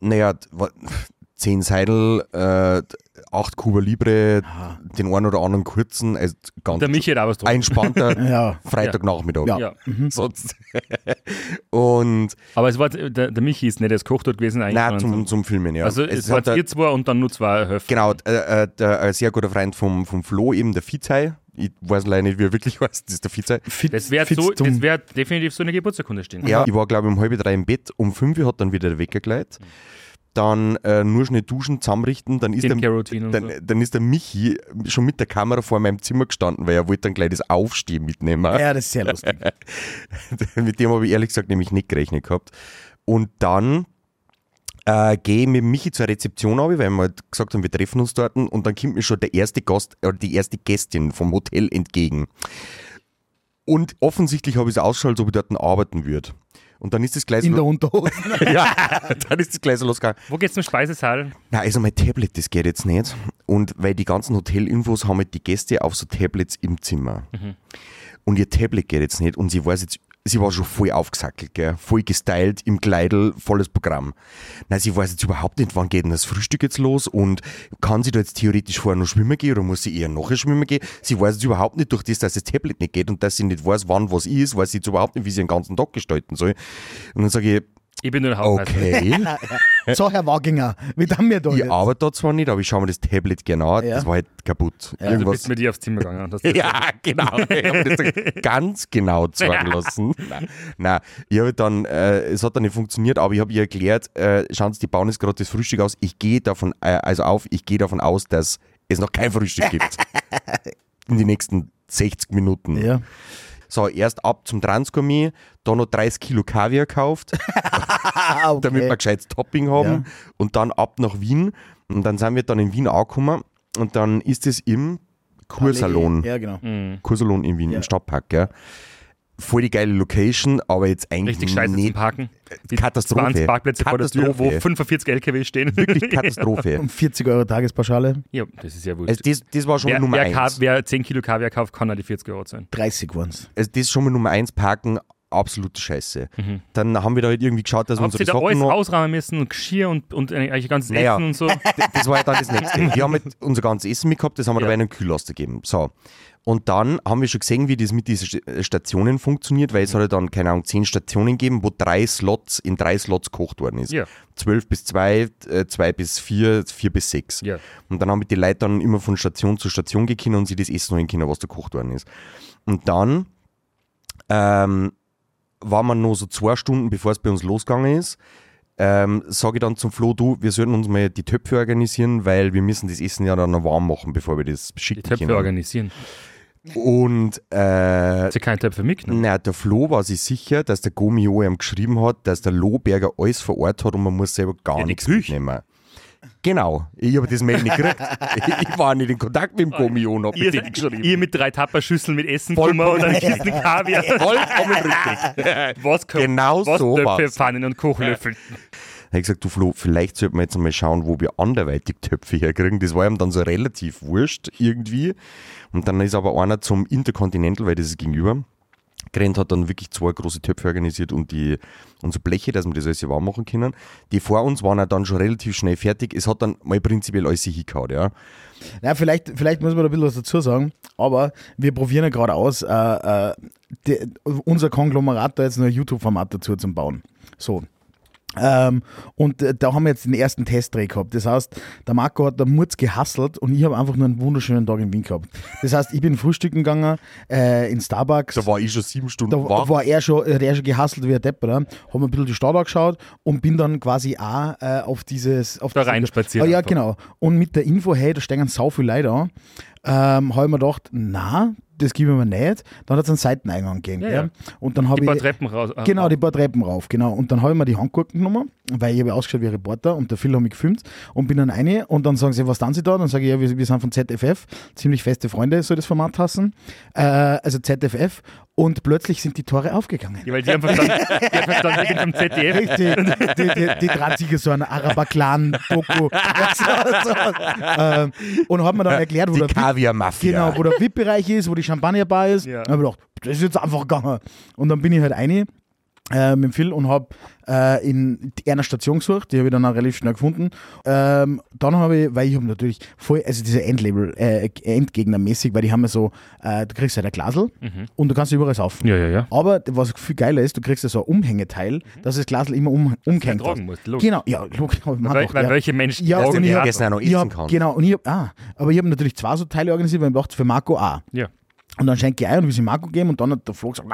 Naja, 10 Seidel, äh, 8 Kuba Libre, den einen oder anderen kurzen, also ganz Der Michi hat auch was drum. einspannter [LAUGHS] Ja. Freitagnachmittag. Ja. Ja. Sonst. [LAUGHS] und Aber es war, der, der Michi ist nicht als Koch dort gewesen eigentlich. nein, zum, zum Filmen, ja. Also es, Es war ihr zwei und dann nur zwei Höfe. Genau, äh, äh, der, ein sehr guter Freund vom, vom Flo, eben der Vizei. Ich weiß leider nicht, wie er wirklich [LAUGHS] heißt, das ist der Vizei. Fit, Das wird so, das wird definitiv so eine Geburtsurkunde stehen. Ja, ich war, glaube ich, um halb drei im Bett. Um fünf Uhr hat dann wieder der Wecker geleitet. Dann äh, nur schnell duschen, zusammenrichten. Dann ist, der, dann, so. dann ist der Michi schon mit der Kamera vor meinem Zimmer gestanden, weil er wollte dann gleich das Aufstehen mitnehmen. Ja, das ist sehr lustig. [LAUGHS] mit dem habe ich ehrlich gesagt nämlich nicht gerechnet gehabt. Und dann äh, gehe ich mit Michi zur Rezeption runter, weil wir halt gesagt haben, wir treffen uns dort und dann kommt mir schon der erste Gast oder die erste Gästin vom Hotel entgegen. Und offensichtlich habe ich es ausgeschaut, als ob ich dort arbeiten würde. Und dann ist das gleich In der Unterhose. [LAUGHS] ja, dann ist das gleich so losgegangen. Wo geht's zum Speisesaal? Na, also mein Tablet, das geht jetzt nicht. Und weil die ganzen Hotelinfos haben halt die Gäste auf so Tablets im Zimmer. Und ihr Tablet geht jetzt nicht und sie weiß jetzt, sie war schon voll aufgesackelt, gell? voll gestylt, im Kleidel, volles Programm. Nein, sie weiß jetzt überhaupt nicht, wann geht denn das Frühstück jetzt los und kann sie da jetzt theoretisch vorher noch schwimmen gehen oder muss sie eher nachher schwimmen gehen? Sie weiß jetzt überhaupt nicht durch das, dass das Tablet nicht geht und dass sie nicht weiß, wann was ist, weiß sie jetzt überhaupt nicht, wie sie den ganzen Tag gestalten soll. Und dann sage ich, Ich bin nur der Hausmeister. okay. [LAUGHS] [LAUGHS] So, Herr Waginger, wie haben wir da Ich jetzt? arbeite da zwar nicht, aber ich schaue mir das Tablet genau an. Ja. Das war halt kaputt. Also du bist mit dir aufs Zimmer gegangen. Das [LAUGHS] ja, genau. Ich habe das ganz genau zeigen lassen. Nein, nein. ich habe dann, äh, es hat dann nicht funktioniert, aber ich habe ihr erklärt, äh, schauen Sie, die bauen jetzt gerade das Frühstück aus. Ich gehe davon, äh, also auf, ich gehe davon aus, dass es noch kein Frühstück gibt. In die nächsten 60 Minuten. Ja. So, erst ab zum Transgourmet, da noch 30 Kilo Kaviar gekauft, okay. [LAUGHS] [LAUGHS] damit wir gescheites Topping haben. Ja. Und dann ab nach Wien. Und dann sind wir dann in Wien angekommen. Und dann ist es im Kursalon. Ja, genau. Kursalon in Wien, Ja. im Stadtpark, gell. Voll die geile Location, aber jetzt eigentlich Richtig scheiße zum nicht Parken. Die Katastrophe. 20 Parkplätze vor der Tür, wo Katastrophe. 45 LKW stehen. wirklich [LAUGHS] Katastrophe. Um 40 Euro Tagespauschale, ja, das ist ja wurscht. Also das, das war schon wer, mal Nummer wer, eins. Wer 10 Kilo Kaviar kauft, kann auch die 40 Euro zahlen. 30 waren es. Also das ist schon mal Nummer eins, Parken, absolute Scheiße. Dann haben wir da halt irgendwie geschaut, dass wir Habt ihr unsere da alles ausräumen müssen und Geschirr und, und äh, eigentlich ganzes Naja. Essen und so? Das war ja dann das nächste. [LAUGHS] Wir haben halt unser ganzes Essen mitgehabt, das haben wir Ja. dabei in den Kühllaster gegeben. So. Und dann haben wir schon gesehen, wie das mit diesen St- Stationen funktioniert, weil es hat ja dann, keine Ahnung, zehn Stationen gegeben, wo drei Slots, in drei Slots gekocht worden ist. Ja. Zwölf bis zwei, äh, zwei bis vier, vier bis sechs. Ja. Und dann haben die Leute dann immer von Station zu Station gekommen und sich das Essen holen können, was da gekocht worden ist. Und dann ähm, war man noch so zwei Stunden, bevor es bei uns losgegangen ist, ähm, sage ich dann zum Flo, du, wir sollten uns mal die Töpfe organisieren, weil wir müssen das Essen ja dann noch warm machen, bevor wir das Die schicken Töpfe können. organisieren. Und äh, Hat sie keine Töpfe mitgenommen? na, der Flo war sich sicher, dass der Gomio ihm geschrieben hat, dass der Lohberger alles vor Ort hat und man muss selber gar Ja, die nichts Küche. mitnehmen. Genau, ich habe das Mail nicht gekriegt. [LAUGHS] ich war nicht in Kontakt mit dem Gomio und habe Ihr, mit denen geschrieben. ihr mit drei Tapperschüsseln mit Essen gekommen und dann Kisten Kaviar. [LAUGHS] Vollkommen richtig. [LAUGHS] Was, Genau was so Töpfe, war's. Pfannen und Kochlöffel. habe ich gesagt, du Flo, vielleicht sollten wir jetzt mal schauen, wo wir anderweitig Töpfe herkriegen. Das war ihm dann so relativ wurscht irgendwie. Und dann ist aber einer zum Intercontinental, weil das ist gegenüber, gerannt, hat dann wirklich zwei große Töpfe organisiert und die und so Bleche, dass wir das alles warm machen können. Die vor uns waren ja dann schon relativ schnell fertig. Es hat dann mal prinzipiell alles hingehauen, ja. Ja, vielleicht, vielleicht muss man da ein bisschen was dazu sagen, aber wir probieren ja gerade aus, äh, äh, die, unser Konglomerat da jetzt noch ein YouTube-Format dazu zu bauen. So. Ähm, und äh, da haben wir jetzt den ersten Testdreh gehabt. Das heißt, der Marco hat da Murz gehasselt und ich habe einfach nur einen wunderschönen Tag in Wien gehabt. Das heißt, ich bin frühstücken gegangen äh, in Starbucks. Da war ich schon sieben Stunden Da wach. war er schon, er hat schon gehasselt wie ein Depp, oder? Hab mir ein bisschen die Stadt angeschaut und bin dann quasi auch äh, auf dieses. Auf Da diese- rein spaziert Ah, ja, einfach. genau. Und mit der Info, hey, da stehen sau viele Leute an, ähm, habe ich mir gedacht, na, das gebe ich mir nicht. Dann hat es einen Seiteneingang gegeben. Ja, ja. Und dann habe ich. paar Treppen raus. äh, Genau, die paar Treppen rauf, genau. Und dann habe ich mir die Handgurken genommen, weil ich habe ausgeschaut wie ein Reporter und der Phil hat mich gefilmt und bin dann rein und dann sagen sie, was tun sie da? Dann sage ich, ja, wir, wir sind von ZFF, ziemlich feste Freunde, soll das Format hassen. Äh, also ZFF und plötzlich sind die Tore aufgegangen. Ja, weil die haben verstanden, die haben verstanden, gehen vom ZDF. Richtig, die, die, die dreht sich so eine Araber-Clan-Doku. so, [LAUGHS] so. ähm, und hat mir dann erklärt, wo die der, Kaviar-Mafia. genau, wo der VIP-Bereich ist, wo die Champagnerbar ist. Ja. Und hab ich gedacht, das ist jetzt einfach gegangen. Und dann bin ich halt rein äh, mit dem Phil und habe äh, in einer Station gesucht, die habe ich dann auch relativ schnell gefunden. Ähm, dann habe ich, weil ich habe natürlich voll, also diese Endlabel, äh, Endgegner-mäßig, weil die haben ja so, äh, du kriegst halt ein Glasel und du kannst überall saufen. Ja, ja, ja. Aber was viel geiler ist, du kriegst ja so ein Umhängeteil, dass das Glasel immer um, tragen hast. musst, logisch. Genau, ja, logisch. man Weil, doch, weil ja. welche Menschen Ja, ich Haare? Essen auch noch Ich essen hab, kann. genau, und ich hab, ah, aber ich habe natürlich zwei so Teile organisiert, weil ich dachte, für Marco auch. Ja. Und dann schenke ich ein und will sie Marco geben und dann hat der Flo gesagt,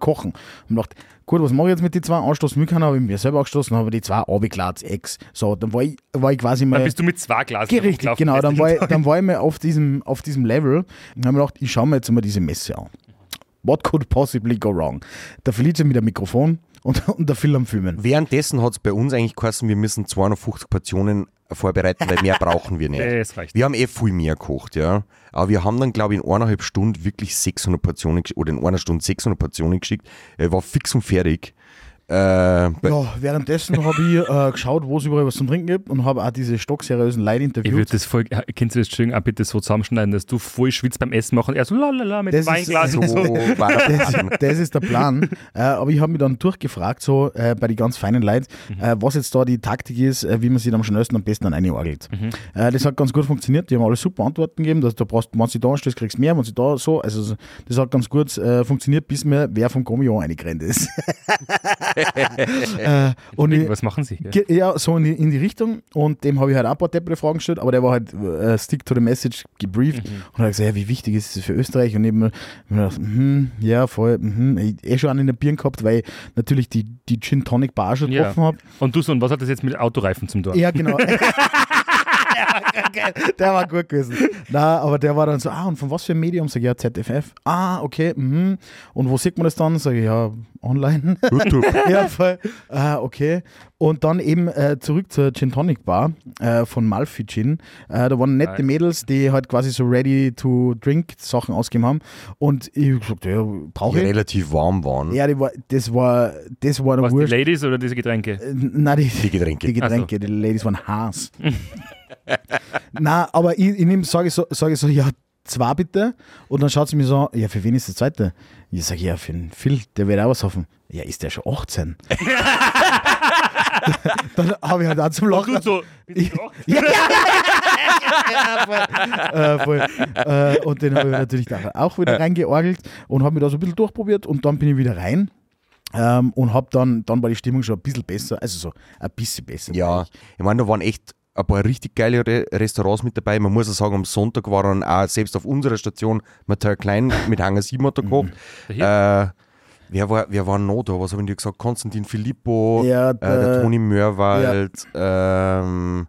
kochen. Und ich dachte, gut, was mache ich jetzt mit den zwei? Anstoßen Milch habe ich mir selber angestoßen, habe die zwei abgeklärt, Ex. So, dann war ich, war ich quasi mal. Dann bist du mit zwei Glas richtig, genau. Dann war, ich, dann war ich mal auf diesem, auf diesem Level und habe mir gedacht, ich schaue mir jetzt mal diese Messe an. What could possibly go wrong? Der Felice mit dem Mikrofon und, [LAUGHS] und der Phil am Filmen. Währenddessen hat es bei uns eigentlich geheißen, wir müssen 250 Portionen vorbereiten, weil mehr brauchen wir nicht. [LAUGHS] Das reicht. Wir haben eh viel mehr gekocht, ja. Aber wir haben dann, glaube ich, in eineinhalb Stunden wirklich 600 Portionen oder in einer Stunde 600 Portionen geschickt. Er war fix und fertig. Äh, Ja, währenddessen habe ich äh, geschaut, wo es überall was zum Trinken gibt und habe auch diese stockseriösen Leute Ich interviewt. würde das voll, kannst du das schön auch bitte so zusammenschneiden, dass du voll schwitzt beim Essen machen und er so lalala mit Das Weinglas und so. [LAUGHS] Das, das ist der Plan. äh, aber ich habe mich dann durchgefragt, so äh, bei den ganz feinen Leuten, Mhm. äh, was jetzt da die Taktik ist, äh, wie man sich am schnellsten am besten an eine orgelt. Mhm. Äh, das hat ganz gut funktioniert. Die haben alle super Antworten gegeben. Dass, da brauchst, wenn du da stehst, kriegst du mehr, wenn du da so. Also so- das hat ganz gut äh, funktioniert, bis mir wer vom Gomion eingerannt ist. [LAUGHS] äh, und Was machen sie? Ge- Ja, so in die, in die Richtung. Und dem habe ich halt ein paar deppere Fragen gestellt, aber der war halt äh, stick to the message gebrieft und hat gesagt, ja, wie wichtig ist das für Österreich? Und mir gedacht, mhm, ja, voll, mhm. ich eh schon einen in der Birn gehabt, weil ich natürlich die, die Gin Tonic Bar schon Ja. getroffen habe. Und du so, und was hat das jetzt mit Autoreifen zum Tor? Ja, genau. [LAUGHS] [LAUGHS] der war gut gewesen. Na, aber der war dann so, ah, und von was für einem Medium? Sag ich, ja, ZFF. Ah, okay, mhm. Und wo sieht man das dann? Sag ich, ja, online. YouTube. [LAUGHS] ja, voll. Ah, okay. Und dann eben äh, zurück zur Gin Tonic Bar äh, von Malfi Gin. Äh, da waren nette Geil. Mädels, die halt quasi so ready-to-drink Sachen ausgegeben haben. Und ich hab gesagt, ja, Die brauche ich. relativ warm waren. Ja, die war, das war, das war Was, die. Ladies oder diese Getränke? Äh, Nein, die, Die Getränke. die Getränke, die Ladies waren Haas. [LAUGHS] Na, aber ich, ich sage so, sag ich so, ja, zwei bitte. Und dann schaut sie mir so, an, ja, für wen ist das zweite? Ich sage, ja, für den Phil, der wird auch was hoffen. Ja, ist der schon 18? [LAUGHS] [LAUGHS] dann habe ich halt auch zum Und Lachen. du so, bist du auch? Ja, [LAUGHS] ja, voll. äh, voll. Äh, und den habe ich natürlich da auch wieder reingeorgelt und habe mich da so ein bisschen durchprobiert und dann bin ich wieder rein. Ähm, und habe dann, dann war die Stimmung schon ein bisschen besser, also so ein bisschen besser. Ja, ich meine, da waren echt ein paar richtig geile Re Restaurants mit dabei. Man muss auch sagen, am Sonntag war dann auch selbst auf unserer Station Mathieu Klein [LAUGHS] mit Hangar 7 hat er gekocht. Äh, wer, war, wer war noch da? Was haben die gesagt? Konstantin Filippo, Ja, äh, der der- Toni Mörwald, ähm,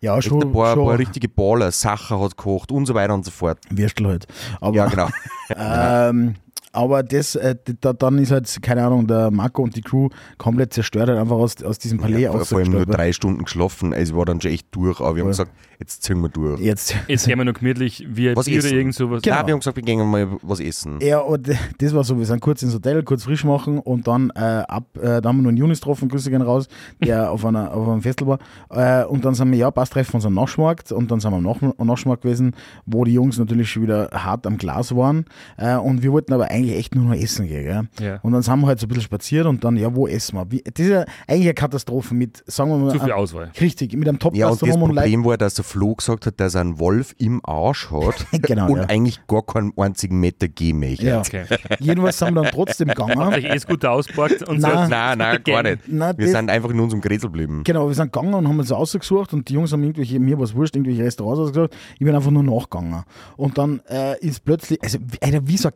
Ja, schon, ein paar, schon paar richtige Baller, Sacher hat gekocht und so weiter und so fort. Würstel halt. Aber, Ja, genau. [LAUGHS] [LAUGHS] ähm, aber das, äh, da, dann ist halt, keine Ahnung, der Marco und die Crew komplett zerstört, halt einfach aus, aus diesem Palais Ja, vor vor allem nur drei Stunden geschlafen. Also war dann schon echt durch, aber wir haben gesagt, jetzt ziehen wir durch. Jetzt. [LAUGHS] Jetzt gehen wir noch gemütlich VIP Was oder essen? irgend sowas. Genau. Nein, wir haben gesagt, wir gehen mal was essen. Ja, und das war so, wir sind kurz ins Hotel, kurz frisch machen und dann äh, ab, äh, da haben wir noch einen Junis getroffen, Grüße gehen raus, der [LAUGHS] auf, einer, auf einem Festival war. Äh, und dann sind wir, ja, passt, treffen uns am Naschmarkt und dann sind wir am Nach Naschmarkt gewesen, wo die Jungs natürlich schon wieder hart am Glas waren. Äh, und wir wollten aber eigentlich echt nur noch essen gehen. Gell? Ja. Und dann sind wir halt so ein bisschen spaziert und dann, ja, wo essen wir? Wie, das ist ja eigentlich eine Katastrophe mit, sagen wir mal, Zu viel Auswahl. richtig, mit einem Ja, und das. Problem war, dass der Flo gesagt hat, dass er einen Wolf im Arsch hat [LAUGHS] Genau, und ja. eigentlich gar keinen einzigen Meter gehen möchte. Ja. Okay. Jedenfalls sind wir dann trotzdem gegangen. Vielleicht eh scooter ausgepackt und Nein. so. Nein, nein, gar nicht. Nein, wir sind einfach in unserem Gräsel geblieben. Genau, wir sind gegangen und haben uns ausgesucht und die Jungs haben irgendwelche, mir was wurscht, irgendwelche Restaurants ausgesucht. Ich bin einfach nur nachgegangen. Und dann äh, ist plötzlich, also wie- Alter, wie so eine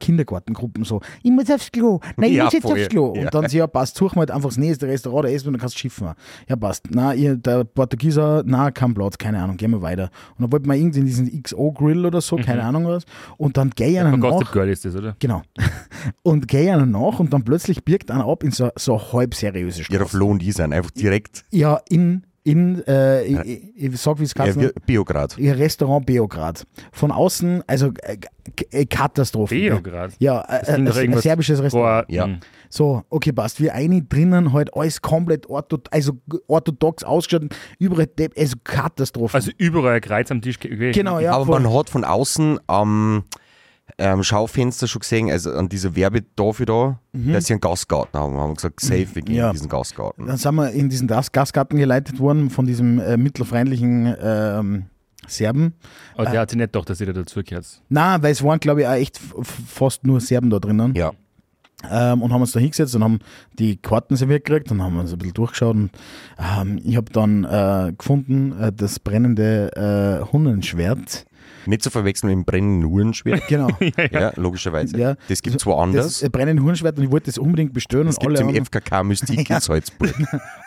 Kindergartengruppen so, ich muss aufs Klo, nein, ich Ja, muss jetzt voll. aufs Klo. Ja. Und dann so, ja, passt, suchen wir halt einfach das nächste Restaurant, da essen und dann kannst du schiffen. Ja, passt. Na, ihr, der Portugieser, na, kein Platz, keine Ahnung, gehen wir weiter. Und dann wollten wir irgendwie in diesen XO-Grill oder so, keine Ahnung was. Und dann gehe ich einen Gossip nach. Girl ist das, oder? Genau. [LAUGHS] Und gehe einen nach und dann plötzlich birgt einer ab in so, so eine halb seriöse Ja, der. Flo und ich sind einfach direkt Ja, in, in äh, ich, ich, ich sag, wie es ja, heißt. wir- Biograd. Ihr Restaurant Beograd. Von außen, also äh, äh, Katastrophe. Beograd? Ja, äh, äh, serbisches Restaurant. Boah, Ja. mm. So, okay, passt. Wir eine drinnen halt alles komplett ortho also orthodox ausgestattet, überall, also Katastrophe. Also überall Kreuz am Tisch gewesen. genau, ja. Aber voll. man hat von außen am ähm, Schaufenster schon gesehen, also an dieser Werbetafel da, dass sie einen Gastgarten haben. Wir haben gesagt, safe, wir gehen Mhm. Ja. in diesen Gastgarten. Dann sind wir in diesen Gas Gasgarten geleitet worden von diesem äh, mittelfreundlichen ähm, Serben. Aber der hat sich nicht gedacht, dass ihr da dazugehört. Na, weil es waren, glaube ich, auch echt fast nur Serben da drinnen. Ja. ähm, und haben uns da hingesetzt und haben die Karten serviert gekriegt und haben uns ein bisschen durchgeschaut. Und, ähm, ich habe dann äh, gefunden, äh, das brennende äh, Hundenschwert. Nicht zu verwechseln mit dem brennenden Uhrenschwert. [LAUGHS] Genau. [LAUGHS] ja, logischerweise. Ja. Das gibt es woanders. Das äh, brennende Hundenschwert und ich wollte das unbedingt bestellen. Das und gibt es alle im haben- FKK Mystik [LAUGHS] in Salzburg.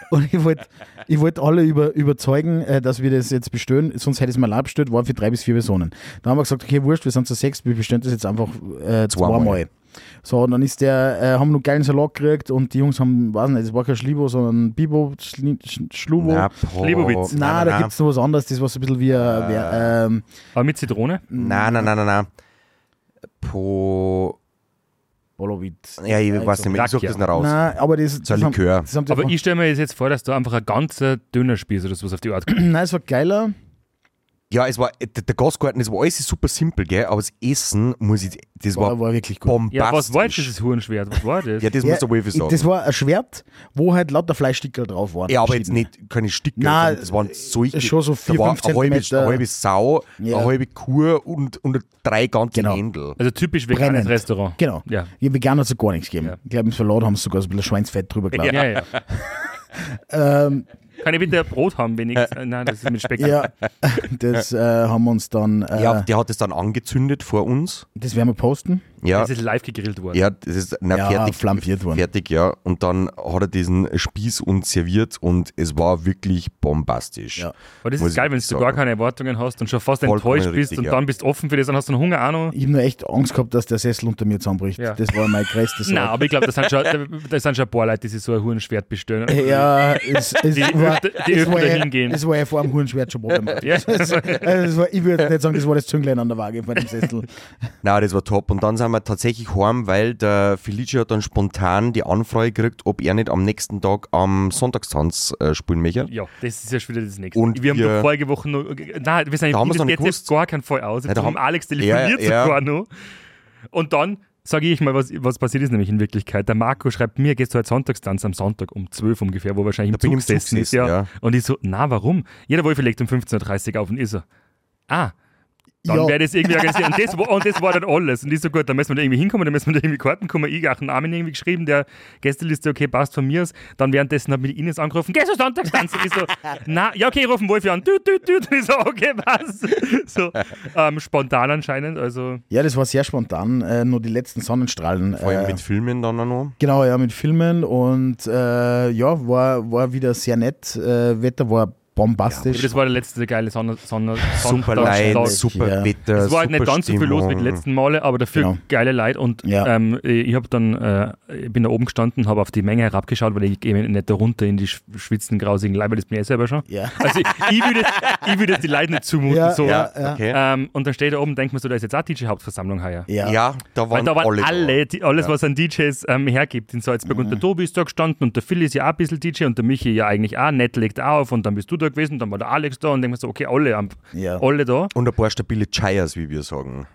Und ich wollte ich wollt alle über, überzeugen, äh, dass wir das jetzt bestellen, sonst hätte ich es mal allein bestellt, war für drei bis vier Personen. Da haben wir gesagt, okay, wurscht, wir sind zu sechs, wir bestellen das jetzt einfach äh, Zweimal. zweimal. So, und dann ist der, äh, haben wir noch geilen Salat gekriegt und die Jungs haben, weiß nicht, es war kein Schlibo, sondern Bibo, Schli- Sch- Schlubo. Na, Nein, Leibowitz. da gibt es noch was anderes, das war so ein bisschen wie, ein- wie ein, ähm, Aber mit Zitrone? Nein, nein, nein, nein, nein. Po. Hollowit. Ja, ich weiß nicht mehr, ich suche das noch raus. Nein, aber das, So ein das haben- Likör. Das haben Aber ich stelle mir jetzt vor, dass da einfach ein ganzer dünner Spieß oder sowas auf die Art kommt. [CLEARS THROAT] Nein, es war geiler. Ja, es war, der, der Gastgarten, es war alles super simpel, gell, aber das Essen, muss ich, das war, War, war wirklich gut. bombastisch. Ja, was war jetzt dieses Hurenschwert? Was war das? Ja, das muss der Wolfi sagen. das war ein Schwert, wo halt lauter Fleischstickel drauf waren. ja, aber jetzt nicht keine Stücke, Nein, das waren solche, schon so vier, da war fünf eine halbe, Zentimeter. eine halbe Sau, Ja. eine halbe Kuh und, und drei ganze Genau. Händel. Also typisch veganes Brennend. Restaurant. Genau. Ja. Ja. Vegan hat es gar nichts gegeben. Ja. Ich glaube, im Salat haben sie sogar so ein bisschen Schweinsfett drüber [LAUGHS] geladen. Ja, ja. [LAUGHS] Ähm, Kann ich bitte ein Brot haben, wenigstens? Äh, Nein, das ist mit Speck. ja, das äh, haben wir uns dann. Äh, Ja, der hat es dann angezündet vor uns. das werden wir posten. Ja, Das ist live gegrillt worden. ja das ist na, Ja, fertig, flambiert worden. fertig, ja. Und dann hat er diesen Spieß uns serviert und es war wirklich bombastisch. Ja. Aber das ist geil, wenn du gar keine Erwartungen hast und schon fast Vollkommen enttäuscht bist richtig, und ja. dann bist du offen für das und hast dann Hunger auch noch. Ich habe nur echt Angst gehabt, dass der Sessel unter mir zusammenbricht. Ja. Das war mein größtes [LAUGHS] Nein, aber ich glaube, das sind schon, da sind schon ein paar Leute, die sich so ein Hurenschwert bestellen. [LAUGHS] Ja, es, es Die war, die es war ja- hingehen. Das war ja vor dem Hurenschwert schon problematisch. [LAUGHS] Ja. Also, das war, ich würde nicht sagen, das war das Zünglein an der Waage von dem Sessel. Nein, das war top. Und dann sind wir tatsächlich heim, weil der Felice hat dann spontan die Anfrage gekriegt, ob er nicht am nächsten Tag am Sonntagstanz äh, spielen möchte. Ja, das ist ja schon wieder das Nächste. Und wir haben doch vorige Woche noch. Nein, wir sind Da haben das jetzt gewusst. gar keinen Fall aus. Ja, Jetzt da haben Alex telefoniert Ja, ja. sogar noch. Und dann sage ich mal, was, was passiert ist nämlich in Wirklichkeit. Der Marco schreibt mir, gehst du heute Sonntagstanz am Sonntag um 12 ungefähr, wo wahrscheinlich im bin Zug im ist. Ja. ja. Und ich so, na warum? Jeder Wolf legt um 15.30 Uhr auf und ich so, ah, dann Ja. wäre das irgendwie organisiert. Und das, war- und das war dann alles. Und ich so, gut, dann müssen wir da irgendwie hinkommen, dann müssen wir da irgendwie Karten kommen. Ich habe einen Armin irgendwie geschrieben, der Gästeliste, okay, passt von mir aus. Dann währenddessen hat mich die Ines angerufen, gehst du Sonntagstanzen? Ich so, [LAUGHS] na, ja, okay, ich rufe den Wolfi an. Tüt, tüt, tüt. Und ich so, okay, was? So, ähm, spontan anscheinend, also. Ja, das war sehr spontan. Äh, nur die letzten Sonnenstrahlen. Vor allem äh, mit Filmen dann auch noch. Genau, ja, mit Filmen und äh, ja, war, war wieder sehr nett. Äh, Wetter war bombastisch. Das war der letzte geile Sonne, Sonne, Super Sonntag- Leid, super Ja. Wetter. Es war halt nicht super ganz so viel los wie die letzten Male, aber dafür Genau. geile Leute. Und Ja. ähm, ich habe dann, äh, ich bin da oben gestanden, habe auf die Menge herabgeschaut, weil ich gehe nicht da runter in die sch- schwitzenden, grausigen Leute, weil das bin ich selber schon. Ja. Also ich, ich würde ich würde es die Leute nicht zumuten. Ja, so. ja. Okay. Ähm, und dann steht da oben, denkt man so, da ist jetzt auch DJ-Hauptversammlung heuer. ja. Ja, da waren, da waren alle, alle. die, alles, was an DJs ähm, hergibt in Salzburg. Mhm. Und der Tobi ist da gestanden und der Phil ist ja auch ein bisschen DJ und der Michi ja eigentlich auch. Nett legt auch auf und dann bist du da gewesen, dann war der Alex da und denkt man so, okay, alle, am- Ja. alle da. Und ein paar stabile Chires, wie wir sagen.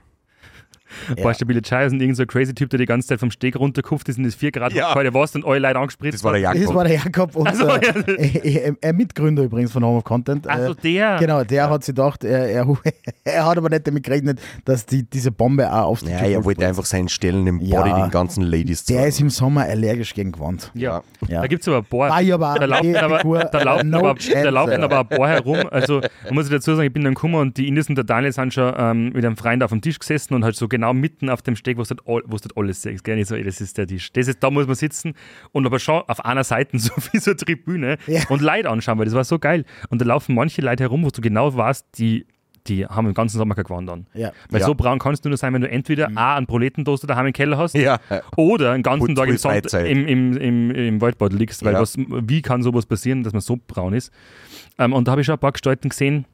Ein paar stabile Chais und irgend so ein crazy Typ, der die ganze Zeit vom Steg runterkupft ist in das 4 Grad Ja. kalte Wasser und alle Leute angespritzt Das war der hat. Das Jakob. war der Jakob und so, äh, ja. äh, äh, äh, Mitgründer übrigens von Home of Content. Äh, der. Genau, der hat sich gedacht, er, er, [LAUGHS] er hat aber nicht damit gerechnet, dass die, diese Bombe auch auf die ja, Tür er wollte einfach seinen Stellen im Ja. Body den ganzen Ladies Der zeigen. ist im Sommer allergisch gegen Gewand. Ja. Ja. Da gibt es aber ein paar. War aber da laufen aber, da laufen no aber, chance, da laufen aber ein paar herum. Also, muss ich dazu sagen, ich bin dann gekommen und die Ines und der Daniel sind schon ähm, mit einem Freund auf dem Tisch gesessen und halt so genau mitten auf dem Steg, wo du halt alles siehst. Gell? Ich so, ey, das ist der Tisch. Das ist, da muss man sitzen und aber schon auf einer Seite [LAUGHS] so wie so eine Tribüne Ja. und Leute anschauen, weil das war so geil. Und da laufen manche Leute herum, wo du genau weißt, die, die haben im ganzen Sommer kein Gewand an. Ja. Weil Ja. so braun kannst du nur sein, wenn du entweder A, einen Proletentoaster daheim im Keller hast Ja. oder einen ganzen Put- Tag im, Freizeit. im, im, im, im Waldbad liegst, weil Ja. was, wie kann sowas passieren, dass man so braun ist? Ähm, und da habe ich schon ein paar Gestalten gesehen,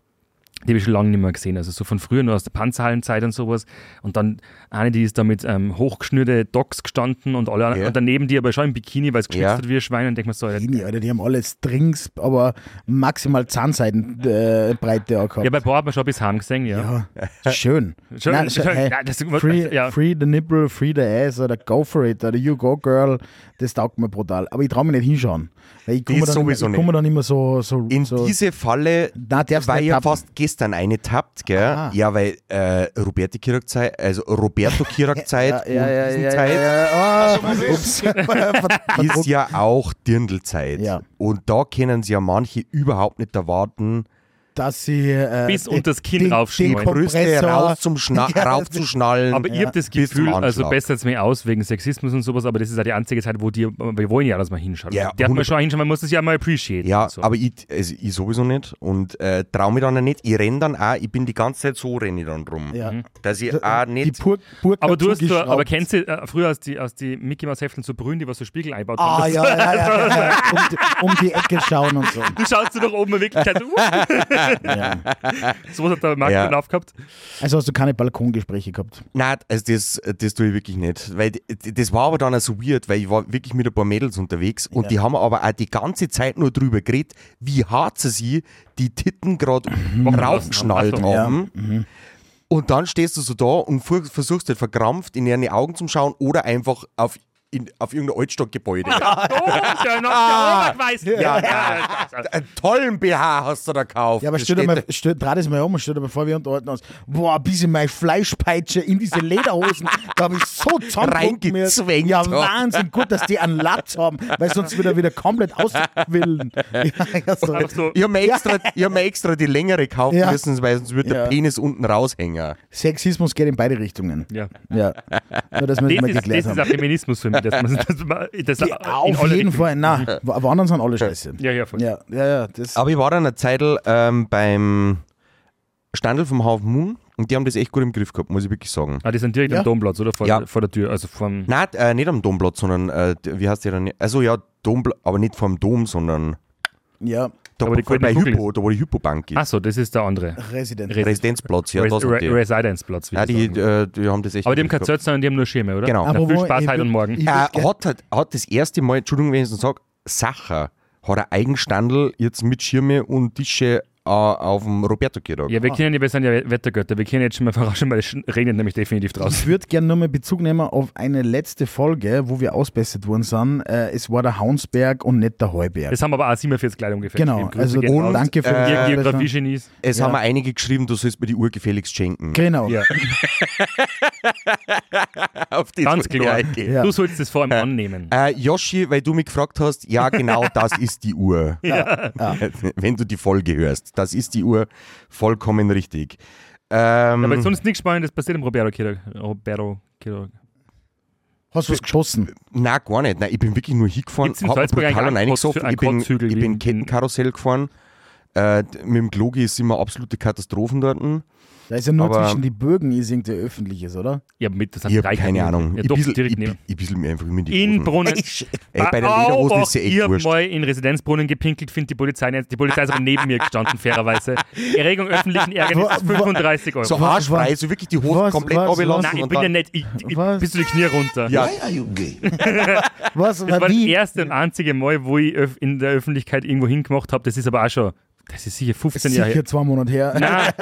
die habe ich schon lange nicht mehr gesehen. Also so von früher, nur aus der Panzerhallenzeit und sowas. Und dann eine, die ist da mit ähm, hochgeschnürte Docks gestanden und alle Ja. und daneben die aber schon im Bikini, weil es geschwitzt Ja. hat wie ein Schwein. Und denke mir so, Bikini, Alter, die haben alle Strings, aber maximal Zahnseitenbreite auch gehabt. ja, bei Boah hat man schon bis heim gesehen, ja. Ja, schön. [LAUGHS] Schön, Nein, schön. hey, das- free, ja. free the nipple, free the ass oder go for it oder you go girl, das taugt mir brutal. Aber ich traue mich nicht hinschauen. Weil ich komme dann, ich komme dann immer so. so, In so diese Falle Nein, war ja fast gestern eine tappt, gell? Ah. Ja, weil äh, Roberti Kirak-Zeit, also Roberto Kirak-Zeit ja, ja, ja, und ja, Zeit ja, ja. Ups. [LAUGHS] ist ja auch Dirndlzeit. Ja. Und da können sie ja manche überhaupt nicht erwarten, Dass sie. Äh, Bis den- unters Kinn den Brüste Kompressor- [LAUGHS] raus zum Schna Ja, raufzuschnallen. Aber ich habe das bis zum Gefühl, also Anschlag. besser jetzt mir aus wegen Sexismus und sowas, aber das ist ja die einzige Zeit, wo die, wir wollen ja, dass man hinschaut. Ja, der hat man 100 schon hinschauen, man muss das ja mal appreciaten. Ja, so. aber ich, also ich sowieso nicht und äh, traue mich dann auch nicht. Ich renne dann auch, ich bin die ganze Zeit so, renne ich dann rum. Ja. Dass ich auch Die nicht. Pur Burka aber du hast zugeschraubt. aber kennst du äh, früher aus die, aus die Mickey Mouse Hefteln so Brühen, die was so Spiegel einbaut Ah, haben? ja, ja, ja, ja, ja. Um, die, um die Ecke schauen und so. [LAUGHS] Du schaust du doch oben in Wirklichkeit, uh, [LAUGHS] So was hat der Marc Ja. ja. aufgehabt. Also hast du keine Balkongespräche gehabt? Nein, also das, das tue ich wirklich nicht. Weil das war aber dann auch so weird, weil ich war wirklich mit ein paar Mädels unterwegs und die haben aber auch die ganze Zeit nur drüber geredet, wie hart sie sie die Titten gerade raufgeschnallt Ach so. haben. Und dann stehst du so da und versuchst halt verkrampft in ihre Augen zu schauen oder einfach auf, in, auf irgendein Altstadtgebäude. Oh, noch der [LAUGHS] Obergeweiß. Ja, ja. Einen tollen BH hast du da gekauft. Ja, aber stell dir mal, stell, dreh das mal um und stell dir mal vor, wir unterhalten uns. Boah, bis ich meine Fleischpeitsche in diese Lederhosen, da habe ich so. Reingezwängt Ja. Wahnsinn, gut, dass die einen Latz haben, weil sonst wieder wieder komplett ausquillen. [LAUGHS] Ja, ja, so. Ich habe mir, extra- ich hab mir extra die längere kaufen Ja. müssen, weil sonst wird Ja. der Penis unten raushängen. Sexismus geht in beide Richtungen. Ja. Ja. Nur, dass wir das Das mal ist, das ist auch Feminismus für mich. Dass man, das Ja, in auf jeden Fall. Nein, Wandern sind alle scheiße. Ja, ja, voll. Ja, ja, ja. Das, Aber ich war dann eine Zeit ähm, beim Standel vom Hafen Moon und die haben das echt gut im Griff gehabt, muss ich wirklich sagen. Ah, die sind direkt Ja. am Domplatz, oder? Vor, Ja. vor der Tür. Also vom. Nein, äh, nicht am Domplatz, sondern äh, wie heißt der dann? Also ja, Domplatz, aber nicht vom Dom, sondern ja, da Aber die voll bei Hypo, da wo die Hypobank ist. Achso, das ist der andere. Resident. Re- Residenzplatz, ja, Res Re. Residenzplatz. Ja, die äh, die haben das echt Aber die haben kein Zelt, sondern die haben nur Schirme, oder? Genau. Na, Aber viel wo- Spaß heute und morgen. gehabt. Äh, hat, hat, hat das erste Mal, Entschuldigung, wenn ich es sage, Sacher hat ein Eigenstandel jetzt mit Schirme und Tische auf dem roberto kirtag Ja, wir kennen ja, wir sind ja Wettergötter. Wir kennen jetzt schon mal [LAUGHS] voraus, weil es regnet nämlich definitiv Ich draußen. würde gerne nur mal Bezug nehmen auf eine letzte Folge, wo wir ausbessert worden sind. Äh, es war der Haunsberg und nicht der Heuberg. Das haben aber auch 47 Kleidung gefällt. Genau, also und danke für äh, die. Geografie-Genies. Es Ja. haben mir einige geschrieben, du sollst mir die Uhr gefälligst schenken. Genau. Ja, [LAUGHS] Auf das ganz ich klar. Ja. Du sollst es vor allem annehmen. Äh, Yoshi, weil du mich gefragt hast, ja genau, das ist die Uhr. [LAUGHS] Wenn du die Folge hörst, das ist die Uhr, vollkommen richtig. Ähm, Aber sonst nichts Spannendes passiert im Roberto Kirog. Roberto Kirog. Hast du was geschossen? Nein, gar nicht. Nein, ich bin wirklich nur hingefahren, Gibt's in hab mir Salzburg brutal reingesoffen. Ich bin, ich bin in- Kettenkarussell gefahren. Äh, mit dem Glogi ist immer absolute Katastrophen dort. Da ist ja nur Aber- zwischen die Bögen ist irgendein öffentliches, oder? Ja, mit, das sind Ich habe drei keine. Ahnung. Ja, ich doch, bissel, direkt ich, ich bissel mir einfach immer in die In Hosen. Brunnen. [LAUGHS] Ey, bei der Lederhose ist ja ich echt hab wurscht. mal in Residenzbrunnen gepinkelt, finde die Polizei nicht. Die Polizei ist aber neben mir gestanden, fairerweise. Erregung öffentlichen wa- 35 Euro. So was- so wirklich die Hosen was- komplett runterlassen. Nein, ich bin ja nicht. Ich, ich, bis zu die Knie runter. Ja, [LAUGHS] Was? Das war das wie? erste und einzige Mal, wo ich in der Öffentlichkeit irgendwo hingemacht habe. Das ist aber auch schon, das ist sicher 15 Jahre her. Sicher zwei Monate her. Nein,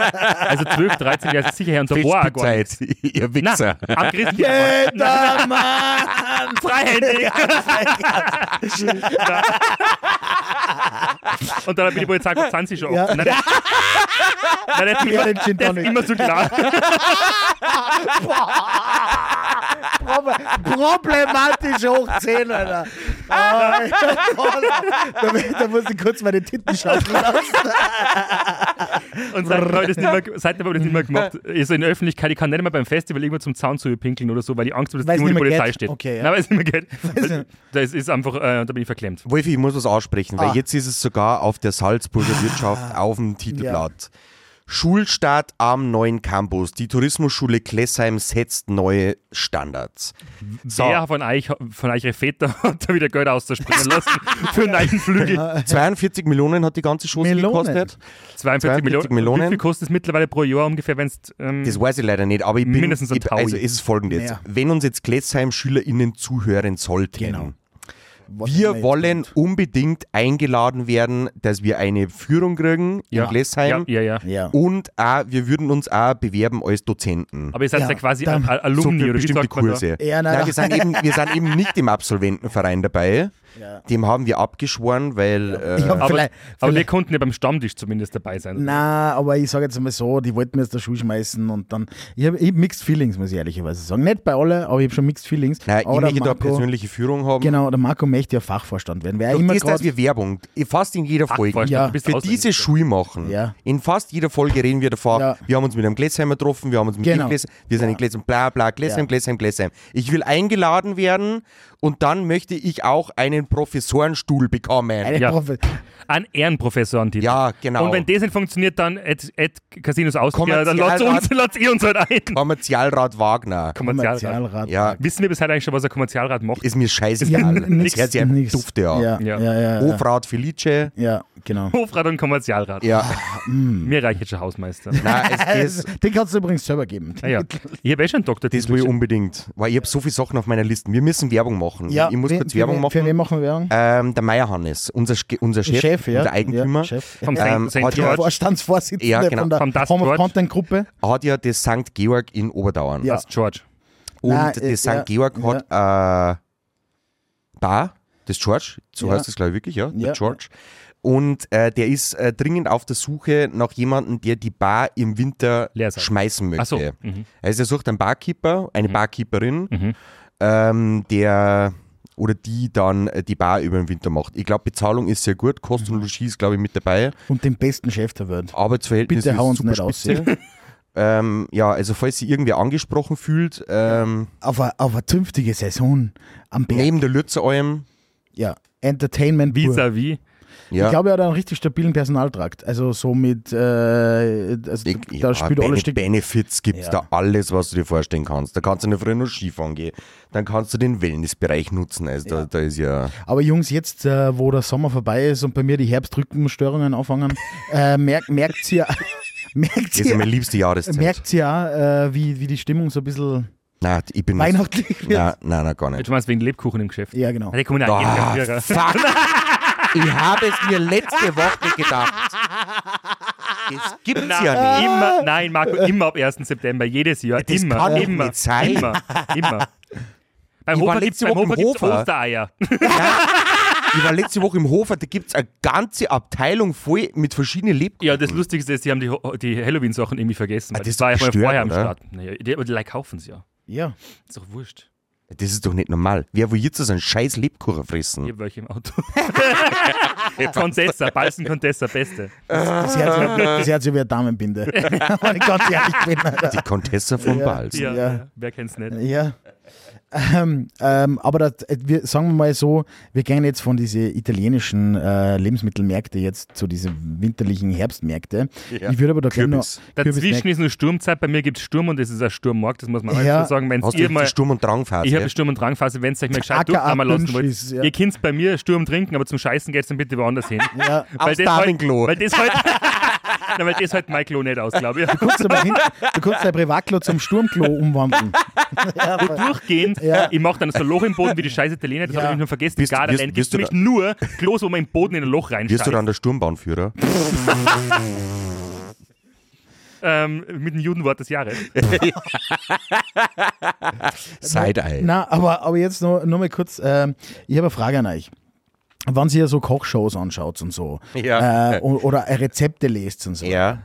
also 12, 13 Jahre ist es sicher her. Und da war auch gar. Festspielzeit, [LAUGHS] ihr Wichser. Nein, am Christi. Jeder Mann! [LAUGHS] Freihändig! Und dann hat mir die Polizei gesagt, sind sie schon Ja. Nein, das- Nein, das Ja, immer, den Gin das ist Tonic. immer so klar. [LAUGHS] Problematisch hoch 10, Alter. Ah, da, da muss ich kurz meine Titten schaffen lassen. Und seitdem habe ich das nicht mehr, seitdem habe ich das nicht mehr gemacht. Also in der Öffentlichkeit, ich kann nicht mehr beim Festival irgendwo zum Zaun zu pinkeln oder so, weil ich Angst habe, dass die Polizei geht. steht. Okay, ja. Nein, weil es nicht mehr geht. Nicht. Das ist einfach, äh, da bin ich verklemmt. Wolfi, ich muss was aussprechen, weil Ah. jetzt ist es sogar auf der Salzburger Wirtschaft auf dem Titelblatt. Schulstart am neuen Campus. Die Tourismusschule Klessheim setzt neue Standards. So, Wer von euch, von euch Väter [LAUGHS] hat da wieder Geld auszuspringen lassen [LAUGHS] für einen neuen Flügel? 42 Millionen hat die ganze Melonen. gekostet. 42 Millionen. 42 Millionen. Wie viel kostet es mittlerweile pro Jahr ungefähr, wenn es. Ähm, Das weiß ich leider nicht, aber ich bin. Mindestens ein ich, also es ist folgendes. Mehr. Wenn uns jetzt Klessheim-SchülerInnen zuhören sollten, Genau. Wir wollen unbedingt eingeladen werden, dass wir eine Führung kriegen ja, in Klessheim. Ja, ja, ja. Ja. Und auch, wir würden uns auch bewerben als Dozenten. Aber ihr seid ja, Ja, quasi Alumni so für oder bestimmte? Kurse. Ja, nein, nein. wir, sind eben, wir sind eben nicht im Absolventenverein dabei. Ja. Dem haben wir abgeschworen, weil Ich äh, Aber, vielleicht, aber wir konnten ja beim Stammtisch zumindest dabei sein. na, aber ich sage jetzt einmal so, die wollten mir aus der Schule schmeißen und dann, ich habe hab Mixed Feelings, muss ich ehrlicherweise sagen. Nicht bei alle, aber ich habe schon Mixed Feelings. nein, ich aber möchte da persönliche Führung haben. Genau, der Marco möchte ja Fachvorstand werden. Wer immer das, dass gerade wir Werbung fast in jeder Folge Ja. für diese Schule machen. Ja. In fast jeder Folge reden wir davon, Ja. wir haben uns mit einem Gläsheimer getroffen, wir haben uns mit Genau. dem Gläsheim, wir sind in Gläsheim, bla bla, Gläsheim, Ja. Gläsheim, Gläsheim. Ich will eingeladen werden und dann möchte ich auch einen Professorenstuhl bekommen. Eine Ja. Profe- Ein Ehrenprofessorentitel. Ja, genau. Und wenn das nicht funktioniert, dann at, at Casinos Austria, dann lasst Kommerzialrat. uns, lasst ihr uns halt ein. Kommerzialrat Wagner. Kommerzialrat. Kommerzialrat. Ja, Wissen wir bis heute eigentlich schon, was ein Kommerzialrat macht? ist mir Ja, scheißegal. nix, das hört sich dufte an. Ja, Ja. ja, ja. ja, Hofrat Felice. ja genau. Hofrat und Kommerzialrat. Ja, Mir reicht jetzt schon Hausmeister. [LAUGHS] nein, [LAUGHS] Den kannst du übrigens selber geben. Ah, ja. Ich habe eh schon einen Doktor. das will ich unbedingt. Weil ich habe so viele Sachen auf meiner Liste. Wir müssen Werbung machen. Ja, ich muss wen- kurz Werbung machen. Für wen machen wir Werbung? Ähm, der Meier Hannes, unser, unser Chef, Chef, ja. unser Eigentümer, Ja, Chef. Vom Ähm, St. St. hat ja- Ja, genau. von der Vom Das Home of George. Content Gruppe. hat ja das St. Georg in Oberdauern. Ja. Das George. Und Nein, äh, das St. ja, Georg hat äh, Bar, das George, so Ja. heißt das glaube ich wirklich, ja, der Ja, George. Und äh, der ist äh, dringend auf der Suche nach jemandem, der die Bar im Winter schmeißen möchte. So. Mhm. Also er sucht einen Barkeeper, eine Barkeeperin, ähm, der oder die dann äh, die Bar über den Winter macht. Ich glaube, Bezahlung ist sehr gut, Kost und Logis ist glaube ich mit dabei. Und den besten Chef der Welt. Arbeitsverhältnis Bitte hau uns super nicht spitze. [LAUGHS] ähm, ja, also falls sich irgendwer angesprochen fühlt, ähm, Auf eine, auf eine zünftige Saison am Berg. neben der Lützeralm, Ja, Entertainment. pur. Vis-à-vis. Ja, Ich glaube, er hat einen richtig stabilen Personaltrakt. Also so mit, äh, also Ich- da ja, spielt alles Stück. Benefits gibt es Ja. da alles, was du dir vorstellen kannst. Da kannst du in der Früh noch Skifahren gehen. Dann kannst du den Wellnessbereich nutzen. Also da, da ist ja. Aber Jungs, jetzt, äh, wo der Sommer vorbei ist und bei mir die Herbstrückenstörungen anfangen, [LAUGHS] äh, merkt, merkt ihr, [LAUGHS] merkt Das ist ja meine ihr, liebste Jahreszeit. merkt ihr auch, äh, wie, wie die Stimmung so ein bisschen Nein, ich bin. weihnachtlich wird? Nein, nein, nein, gar nicht. Jetzt meinst du wegen Lebkuchen im Geschäft. Ja, genau. Ah, Die kommen jeden Tag fuck. [LAUGHS] Ich habe es mir letzte Woche gedacht. Das gibt's Nein, ja nicht. immer, nein, Marco, immer ab 1. September, jedes Jahr. Das immer, kann immer, nicht sein. immer, immer. Beim Ich war Hofer gibt es letzte Woche im Hofer. Ostereier. Ich war letzte Woche im Hofer, da gibt es eine ganze Abteilung voll mit verschiedenen Lebkuchen. Ja, das Lustigste ist, die haben die, die Halloween-Sachen irgendwie vergessen. Ah, weil das das war ja vorher am? Start. Naja, die, aber die kaufen es ja. Ja. Ist doch wurscht. Das ist doch nicht normal. Wer will jetzt so einen scheiß Lebkuchen fressen? Ich habe welche im Auto. [LAUGHS] Contessa, Balsen Contessa, beste. Das Herz, das Herz wie eine Damenbinde. [LAUGHS] Wenn ich ganz ehrlich bin. Die Contessa von Ja. Balz. Ja, Ja. ja. wer kennt's nicht? Ja. Ähm, ähm, aber das, äh, wir, sagen wir mal so, wir gehen jetzt von diesen italienischen äh, Lebensmittelmärkte jetzt zu diesen winterlichen Herbstmärkte. Ja. Ich würde aber da noch Kürbis. Dazwischen ist nur Sturmzeit, bei mir gibt es Sturm und es ist ein Sturmmarkt, das muss man auch Ja. dazu sagen. Wenn's Hast du ihr mal, Sturm- und Drangphase? ich habe Sturm- und Drangphase, wenn es euch mal gescheit durchkommen lassen wollt. Ja. Ihr könnt bei mir Sturm trinken, aber zum Scheißen geht es dann bitte woanders hin. Ja, Aufs das. Halt, weil das halt, [LAUGHS] Nein, weil das halt mein Klo nicht aus, glaube ich. du kannst aber hin, du kannst dein Privatklo zum Sturmklo umwandeln. ja, Und durchgehend, Ja. ich mache dann so ein Loch im Boden wie die scheiß Italiener, das Ja. habe ich nur vergessen. Bist- Die Gardaland wirst- gibt wirst du nämlich nur Klos, wo man im Boden in ein Loch Wirst du reinsteigt. dann der Sturmbahnführer? Ähm, mit dem Judenwort des Jahres. Side-Eye. Na, aber, aber jetzt noch, noch mal kurz, ähm, ich habe eine Frage an euch. Wenn ihr so Kochshows anschaut und so, Ja. äh, oder Rezepte lest und so, Ja.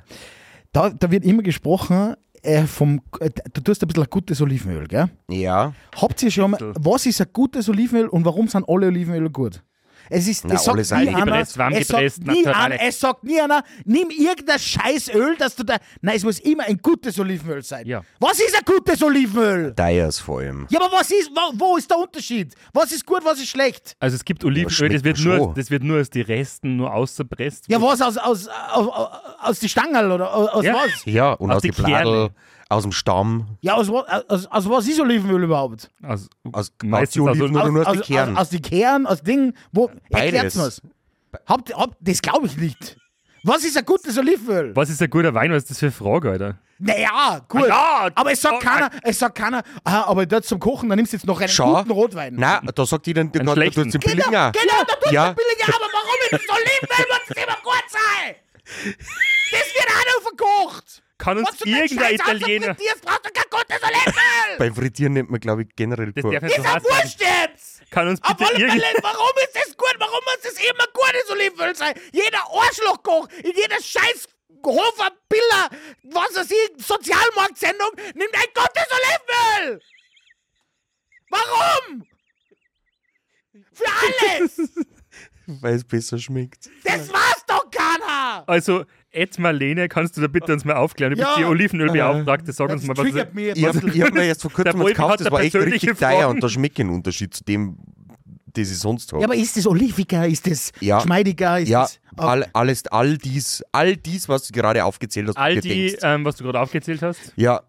da, da wird immer gesprochen, äh, vom, äh, du tust ein bisschen ein gutes Olivenöl, gell? Ja. Habt ihr schon mal, was ist ein gutes Olivenöl und warum sind alle Olivenöle gut? Es ist, Na, es sagt nie einer, gepresst, warm es gepresst, sagt nie einer, es sagt nie einer, nimm irgendein scheiß Öl, dass du da, nein, es muss immer ein gutes Olivenöl sein. Ja. Was ist ein gutes Olivenöl? Dyers vor allem. Ja, aber was ist, wo, wo ist der Unterschied? Was ist gut, was ist schlecht? Also es gibt Olivenöl, das wird, nur, das wird nur aus den Resten nur ausgepresst. Ja, was aus, aus, aus, aus die Stangerl oder aus, aus Ja. was? Ja, und Aus aus, die die Bladel, Kerne. Aus dem Stamm, Ja, aus, aus, aus was ist Olivenöl überhaupt? Aus, aus meistens aus aus, die Oliven- Oder nur aus aus, den Kernen? Aus, aus die Kern, aus Dingen, wo, Beides. erklärt's mir's. Habt, habt, das glaube ich nicht. Was ist ein gutes Olivenöl? was ist ein guter Wein? Was ist das für eine Frage, Alter? Naja, gut. Ah, ja, aber es sagt oh, keiner, es sagt keiner, ah, aber dort zum Kochen, dann nimmst du jetzt noch einen Schau. guten Rotwein. Nein, da sagt ihnen, du Einen kannst schlechten. du den Genau, Billiger. genau, da tut Ja. ja. billiger, aber warum ist das Olivenöl muss es immer gut sein? [LAUGHS] Das wird auch noch verkocht. Kann uns irgendein Scheiß Italiener. ausfrittierst, brauchst du kein gutes Olivenöl. Beim Frittieren nennt man, glaube ich, generell Das Kur- darf nicht so Ist ja heiß wurscht jetzt. Kann uns bitte alle irgend... Fälle, warum ist das gut? Warum muss es immer gutes Olivenöl sein? Jeder Arschlochkoch in jeder scheiß Hofer, Biller, was weiß ich, Sozialmarktsendung nimmt ein gutes Olivenöl. Warum? Für [LAUGHS] alles. weil es besser schmeckt. Das war's doch keiner. Also, Ed Marlene, kannst du da bitte uns mal aufklären? Du bist Ja. die Olivenölbeauftragte, sag uns mal, was. triggert mich. Ich habe hab mir erst vor kurzem Der was gekauft, das da war echt richtig teuer und da schmeckt ein Unterschied zu dem, das ich sonst habe. Ja, aber ist das oliviger? Ist das Ja. geschmeidiger? Ist Ja, das, Ah, all, alles, all dies, all dies, was du gerade aufgezählt hast, All die, ähm, was du gerade aufgezählt hast. Ja,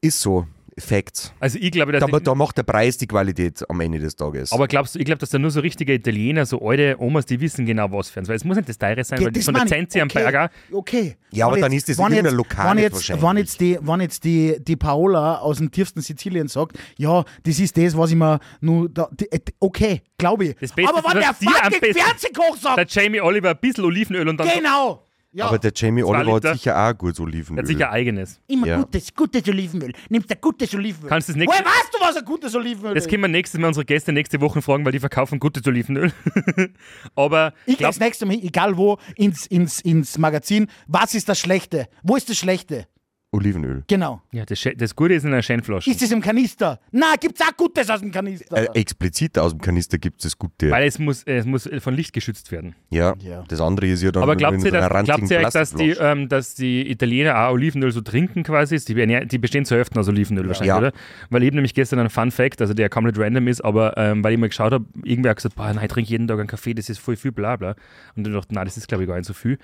ist so. Facts. Also, ich glaube, dass. Da, ich, da macht der Preis die Qualität am Ende des Tages. aber glaubst du, ich glaube, dass da nur so richtige Italiener, so alte Omas, die wissen genau, was für uns. Weil es muss nicht das teure sein, weil das von der. Zenzi am. Berger. Okay. Ja, aber Wenn dann jetzt- ist das wenn irgendein jetzt- Lokal wenn jetzt, wahrscheinlich. wenn jetzt, die, wenn jetzt die, die Paola aus dem tiefsten Sizilien sagt, ja, das ist das, was ich mir nur. Da, die, äh, okay, glaube ich. Das Beste aber wenn der fucking Fernsehkoch sagt, Der Jamie Oliver ein bisschen Olivenöl und dann. genau. Ja, aber der Jamie Oliver hat sicher auch ein gutes Er Olivenöl. hat sicher eigenes. immer ja. gutes, gutes Olivenöl. Nimmst ein gutes Olivenöl. Kannst du das nächste- Woher weißt du, was ein gutes Olivenöl Das ist? können wir nächstes Mal unsere Gäste nächste Woche fragen, weil die verkaufen gutes Olivenöl. [LAUGHS] Aber Ich gehe das nächste Mal, egal wo, ins, ins, ins Magazin. Was ist das Schlechte? Wo ist das Schlechte? Olivenöl. Genau. ja, das, das Gute ist in einer Scheinflasche. Ist es im Kanister? Na, gibt's auch Gutes aus dem Kanister. Äh, explizit aus dem Kanister gibt es das Gute. Weil es muss, es muss von Licht geschützt werden. ja, Ja. das andere ist ja dann Aber glaubt in ihr, dass, glaubt ihr eigentlich, dass die, Plastikflasche. ähm, dass die Italiener auch Olivenöl so trinken quasi? Die, die bestehen zur Hälfte aus Olivenöl wahrscheinlich, Ja. oder? Weil ich habe nämlich gestern einen Fun Fact, also der komplett random ist, aber ähm, weil ich mal geschaut habe, irgendwer hat gesagt, boah, nein, ich trinke jeden Tag einen Kaffee, das ist voll viel, bla bla. Und ich dachte, nein, das ist glaube ich gar nicht so viel.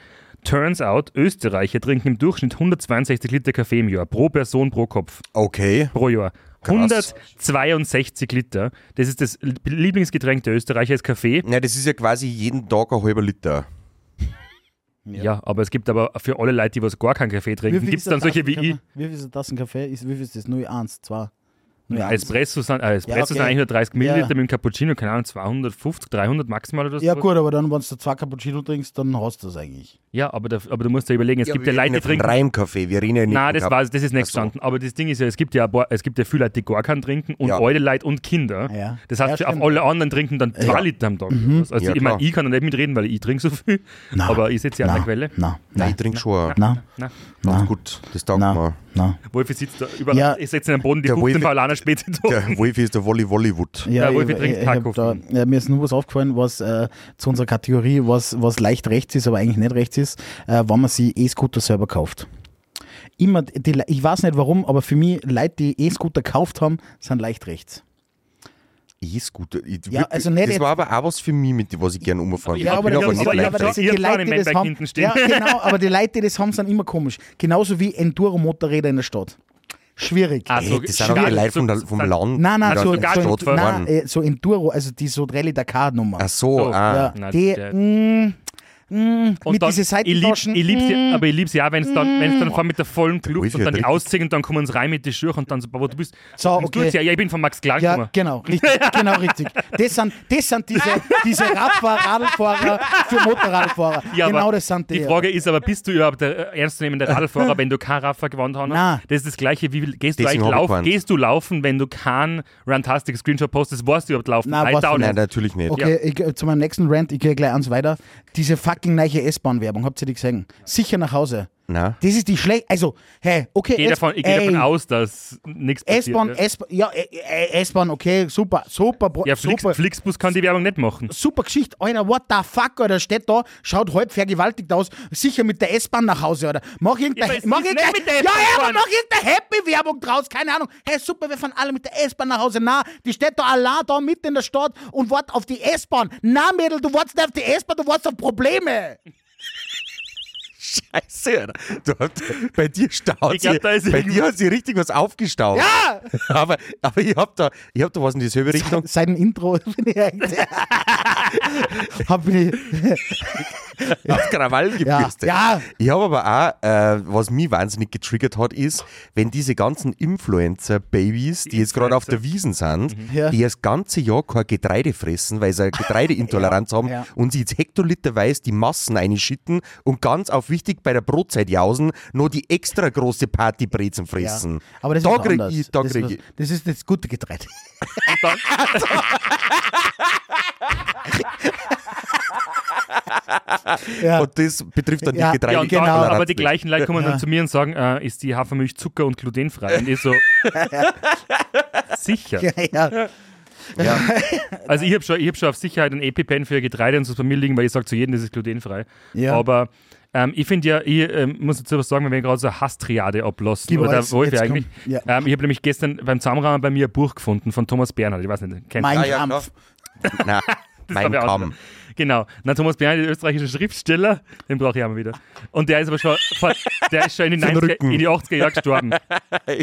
Turns out, Österreicher trinken im Durchschnitt 162 Liter Kaffee im Jahr, pro Person, pro Kopf, Okay. pro Jahr. Krass. 162 Liter. Das ist das Lieblingsgetränk der Österreicher, ist Kaffee. Na, das ist ja quasi jeden Tag ein halber Liter. Ja. aber es gibt aber für alle Leute, die was gar keinen Kaffee trinken, gibt es dann solche wie ich. Wie viel ist eine Tassen Kaffee? Ist, wie viel ist das? 0,1, 2? Ja, Espresso sind, äh, Espresso Ja, okay. sind eigentlich nur 30 Milliliter Ja. mit dem Cappuccino, keine Ahnung, 250, 300 maximal oder so. Ja, gut, aber dann, wenn du zwei Cappuccino trinkst, dann hast du das eigentlich. Ja, aber, da, aber du musst dir überlegen, es gibt ja Leute, die trinken. Reimkaffee, wir reden ja nicht Nein, von das, war, das ist nicht so. gestanden. Aber das Ding ist ja, es gibt ja, ein paar, es gibt ja viele Leute, die gar keinen trinken und Ja. alte Leute und Kinder. Ja. Das heißt, Ja, auf alle anderen trinken dann zwei Ja. Liter am Tag. Also Ja, ich meine, ich kann da nicht mitreden, weil ich trinke so viel. Na, aber ich sitze ja an der Quelle. Nein, na, ich trinke schon. na, gut, das taugt mir. Wolfi sitzt da überall. Ja. Ich setze in den Boden, die Der 15 Wolfi- Paulaner später da. Der Wolfi ist der Wolli Wollywood. Ja, Der Wolfi trinkt Taco da, ja, Mir ist nur was aufgefallen, was äh, zu unserer Kategorie, was, was leicht rechts ist, aber eigentlich nicht rechts ist, äh, wenn man sich E-Scooter selber kauft. Immer, die, ich weiß nicht warum, aber für mich, Leute, die E-Scooter gekauft haben, sind leicht rechts. E-Scooter. Ja, also nicht das jetzt- war aber auch was für mich, mit dem, was ich gerne umfahren Ja, aber die aber- aber rechts. das- stehen. Ja, genau, aber die Leute, die das haben, sind immer komisch. Genauso wie Enduro-Motorräder in der Stadt. Schwierig. Ah, Hey, so- das sind aber die so- Leute vom, vom Land. Nein, nein, die so, gar so, in die nein, äh, so Enduro, also die so Rallye Dakar-Nummer. Ach so, So, ah. Ja, Na, die, mh, Und mit dann, ich lieb's, Seitentaschen. ich lieb's ja, mh, aber ich lieb's ja, wenn es dann, wenn's dann fahren mit der vollen Kluft und dann die ausziehen und dann kommen sie rein mit den Schuhen und dann so, aber du bist. So, okay. du ja, ja, ich bin von Max Clark Ja, gekommen. genau, richtig, [LAUGHS] genau richtig. Das sind, das sind diese, diese Radfahrer, für Motorradfahrer. Ja, genau das sind die. Die Frage ist aber, bist du überhaupt der ernstzunehmende Radlfahrer, [LAUGHS] wenn du kein Raffer gewonnen hast? Nein. Das ist das Gleiche, wie gehst du eigentlich ich laufen? Gehst du laufen, wenn du keinen Rantastic Screenshot postest? Weißt du überhaupt laufen? Nein, Nein, natürlich nicht. Okay, ich, äh, zu meinem nächsten Rant, ich gehe gleich eins weiter. Diese fucking neue S-Bahn-Werbung, habt ihr die gesehen? Sicher nach Hause. Nein. Das ist die schlecht. Also, hey, okay. Ich gehe davon, ich geh davon aus, dass nichts passiert. S-Bahn, ja. S-Bahn, ja, S-Bahn, okay, super, super, ja, Flix, super. Flixbus kann die Werbung nicht machen. Super Geschichte, Alter, what the fuck, Alter, steht da, schaut halb vergewaltigt aus, sicher mit der S-Bahn nach Hause, oder? Mach irgendeine, aber es mach ist nicht irgendeine, mit der ja, S-Bahn ja, aber fahren. mach irgendeine Happy-Werbung draus, keine Ahnung. Hey, super, wir fahren alle mit der S-Bahn nach Hause. Na, die steht da allein da mitten in der Stadt und wartet auf die S-Bahn. Na, Mädel, du wartest nicht auf die S-Bahn, du wartest auf Probleme. Scheiße, Alter. Du bei dir staut sie, bei irgendwas- dir hat sie richtig was aufgestaut. Ja! [LAUGHS] Aber, aber ich hab da, ich hab da was in dieselbe Richtung. Seit dem Intro [LAUGHS] bin ich eigentlich. [LAUGHS] hab ich, auf Krawall ja, gebürstet. ja, Ich habe aber auch, äh, was mich wahnsinnig getriggert hat, ist, wenn diese ganzen Influencer-Babys, die jetzt gerade auf der Wiesen sind, Ja. die das ganze Jahr kein Getreide fressen, weil sie eine Getreideintoleranz haben ja. und sie jetzt hektoliterweise die Massen einschütten und ganz auf wichtig bei der Brotzeit jausen, nur die extra große Partybrezen fressen. ja. Aber das da ist krieg ich, da das, krieg ist ich. was, das ist das gute Getreide. Ja. Und das betrifft dann Ja, die ja, und Genau. aber die gleichen Leute kommen dann zu mir und sagen, äh, ist die Hafermilch Zucker und glutenfrei? Und ich so, [LAUGHS] sicher. ja, ja. Ja. [LAUGHS] Also ich habe schon, ich hab schon auf Sicherheit ein EpiPen für Getreide und so bei mir liegen, weil ich sage zu jedem, das ist glutenfrei. Ja. Aber ähm, ich finde ja, ich ähm, muss dazu was sagen, wenn wir gerade so eine Hasstriade ablassen. Gib Oder der alles, Wolf eigentlich. Ja. Ähm, ich habe nämlich gestern beim Zusammenrahmen bei mir ein Buch gefunden von Thomas Bernhard. Ich weiß nicht, kennt Mein Ah, Kampf. Na, [LAUGHS] mein hab Genau. Na, Thomas Bernhard, der österreichische Schriftsteller, den brauche ich auch mal wieder. Und der ist aber schon, vor, der ist schon in, den 90er, Rücken. in die 80er Jahre gestorben. [LAUGHS]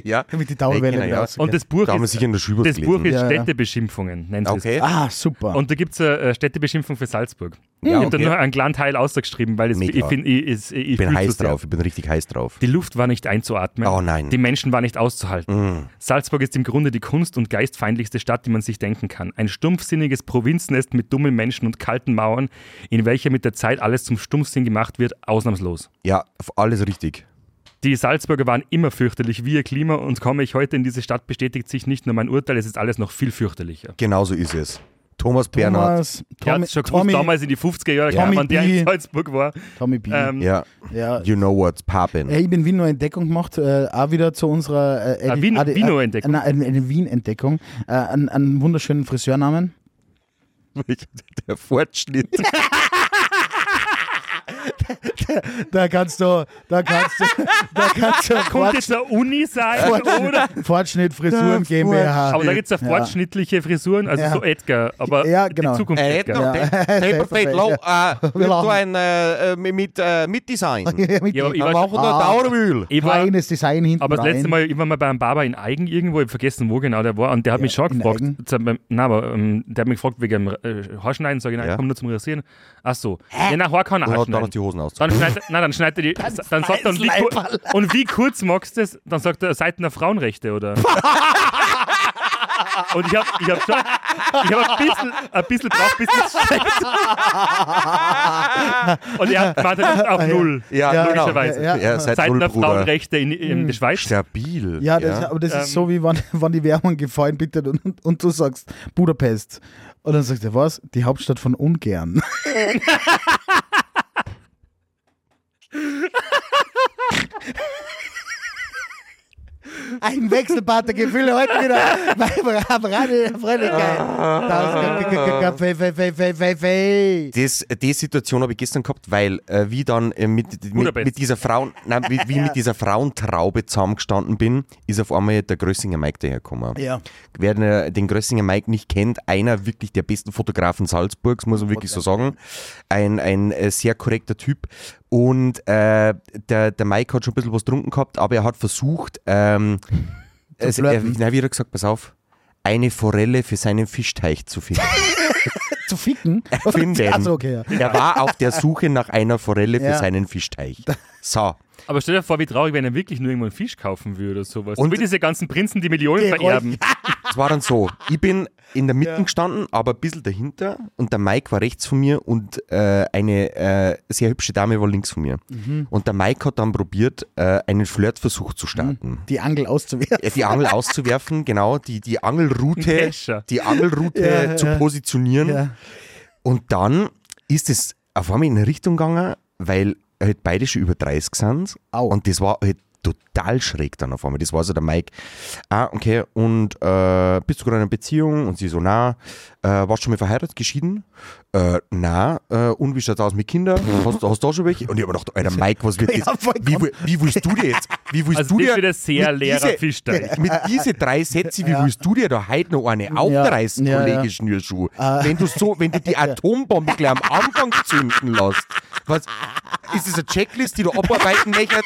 Ja. Damit die Dauerwelle Ja, wieder ja. Und das Buch, Da ist, das Buch ist Ja, ja. Städtebeschimpfungen, nennt es. Okay. Ah, super. Und da gibt es eine äh, Städtebeschimpfung für Salzburg. Ja, ich habe da nur einen kleinen Teil ausgeschrieben, weil es, Mega. ich finde, ich, ich, ich, Ich bin heiß sehr. drauf, ich bin richtig heiß drauf. Die Luft war nicht einzuatmen. Oh nein. Mm. Die Menschen waren nicht auszuhalten. Salzburg ist im Grunde die kunst- und geistfeindlichste Stadt, die man sich denken kann. Ein stumpfsinniges Provinznest mit dummen Menschen und kalten Mauern, in welcher mit der Zeit alles zum Stumpfsinn gemacht wird, ausnahmslos. Ja, alles richtig. Die Salzburger waren immer fürchterlich wie ihr Klima und komme ich heute in diese Stadt, bestätigt sich nicht nur mein Urteil, es ist alles noch viel fürchterlicher. Genauso ist es. Thomas Bernhard. Thomas, Tommy, schon gewusst, Tommy, damals in die 50er Jahre, Tommy wenn der in Salzburg war. Tommy B. Ähm, Ja, ja. you know what's poppin'. Hey, ich bin Wien noch Entdeckung gemacht, äh, auch wieder zu unserer äh, Ah, Wien- Adi- Wiener-Entdeckung. Äh, nein, eine, eine Wien-Entdeckung. Äh, einen, einen wunderschönen Friseurnamen. [LAUGHS] Der Fortschritt. [LAUGHS] Da kannst du, da kannst du, da kannst du [LAUGHS] Kommt Fort, jetzt eine Uni sein, oder? Fortschnitt Frisuren GmbH. Aber da gibt es ja fortschnittliche Frisuren, also Ja. so Edgar, aber Ja, genau. die Zukunft Äh, Edgar. Ja. Paperfate Low, äh, Wir wir lachen. tun äh, mit, äh, mit Design. [LAUGHS] Mit Ja, dem ich war, Machen wir Ah. Dauermühl. ich war, feines Design hinten aber das letzte. Mal, ich war mal beim Barber in Eigen irgendwo, ich hab vergessen, wo genau der war, und der hat mich schon gefragt, mal, nein, aber ähm, der hat mich gefragt wegen dem äh, Haarschneiden, sag ich, nein, Ja. ich komm nur zum Rasieren. Ach so. Ja, nein, Haar kann Hosen aus. Dann schneidet, nein, dann schneidet er die, dann sagt er, und wie, und wie kurz magst du das? Dann sagt er, Seiten der Frauenrechte, oder? [LAUGHS] und ich hab, ich hab schon, ich hab ein bisschen, ein bisschen braucht, bis das checkt. und er ist auf Null. Ja, Ja, genau. logischerweise. Ja, Ja, seit Seiten null, der Bruder. Frauenrechte in, in der Schweiz. Stabil. Ja, das, aber das Ähm. ist so, wie wenn, wenn die Werbung gefallen bittet und, und, und du sagst Budapest. Und dann sagt er, was? Die Hauptstadt von Ungern. [LAUGHS] [LAUGHS] Ein Wechselbad der Gefühle heute wieder beim Radio der Fröhlichkeit. Das die Situation habe ich gestern gehabt, weil äh, wie dann äh, mit, mit, mit dieser Frauen, nein, wie, wie mit dieser Frauentraube zusammengestanden bin, ist auf einmal der Grössinger Mike dahergekommen. Ja. Wer den, den Grössinger Mike nicht kennt, einer wirklich der besten Fotografen Salzburgs, muss man wirklich so sagen. Ein, ein äh, sehr korrekter Typ. Und äh, der, der Mike hat schon ein bisschen was getrunken gehabt, aber er hat versucht, ähm, [LAUGHS] es, er, nein, wie er gesagt, pass auf, eine Forelle für seinen Fischteich zu finden. [LAUGHS] Zu ficken? [LAUGHS] Finden. Achso, okay, ja. Er war auf der Suche nach einer Forelle für Ja. seinen Fischteich. So. Aber stell dir vor, wie traurig, wenn er wirklich nur irgendwo einen Fisch kaufen würde oder sowas. Und- Und wie diese ganzen Prinzen, die Millionen Die vererben. [LAUGHS] Es war dann so, ich bin in der Mitte gestanden, aber ein bisschen dahinter und der Mike war rechts von mir und äh, eine äh, sehr hübsche Dame war links von mir. Mhm. Und der Mike hat dann probiert, äh, einen Flirtversuch zu starten. Die Angel auszuwerfen. Äh, Die Angel auszuwerfen, [LAUGHS] genau, die, die Angelroute, die Angelroute Ja, zu ja. positionieren. Ja. Und dann ist es auf einmal in eine Richtung gegangen, weil halt beide schon über 30 sind. Au. Und das war halt total schräg dann auf einmal. Das war so der Mike. Ah, okay, und äh, bist du gerade in einer Beziehung? Und sie so, na, äh, warst du schon mal verheiratet, geschieden? Äh, na, äh, und wie schaut's aus mit Kindern? Hast, hast du da schon welche? Und ich hab mir gedacht, Alter, Mike, was wird [LAUGHS] Ja, das? Wie, wie willst du dir jetzt? Wie willst Also du das dir wird ein sehr leerer Fischteich. Mit diese drei Sätze, wie willst du dir da heute noch eine aufreißen, ja, Kollege ja. Schnürschuh? Wenn du so, wenn du die [LAUGHS] Atombombe gleich am Anfang zünden lässt, was, ist das eine Checklist, die du abarbeiten möchtest,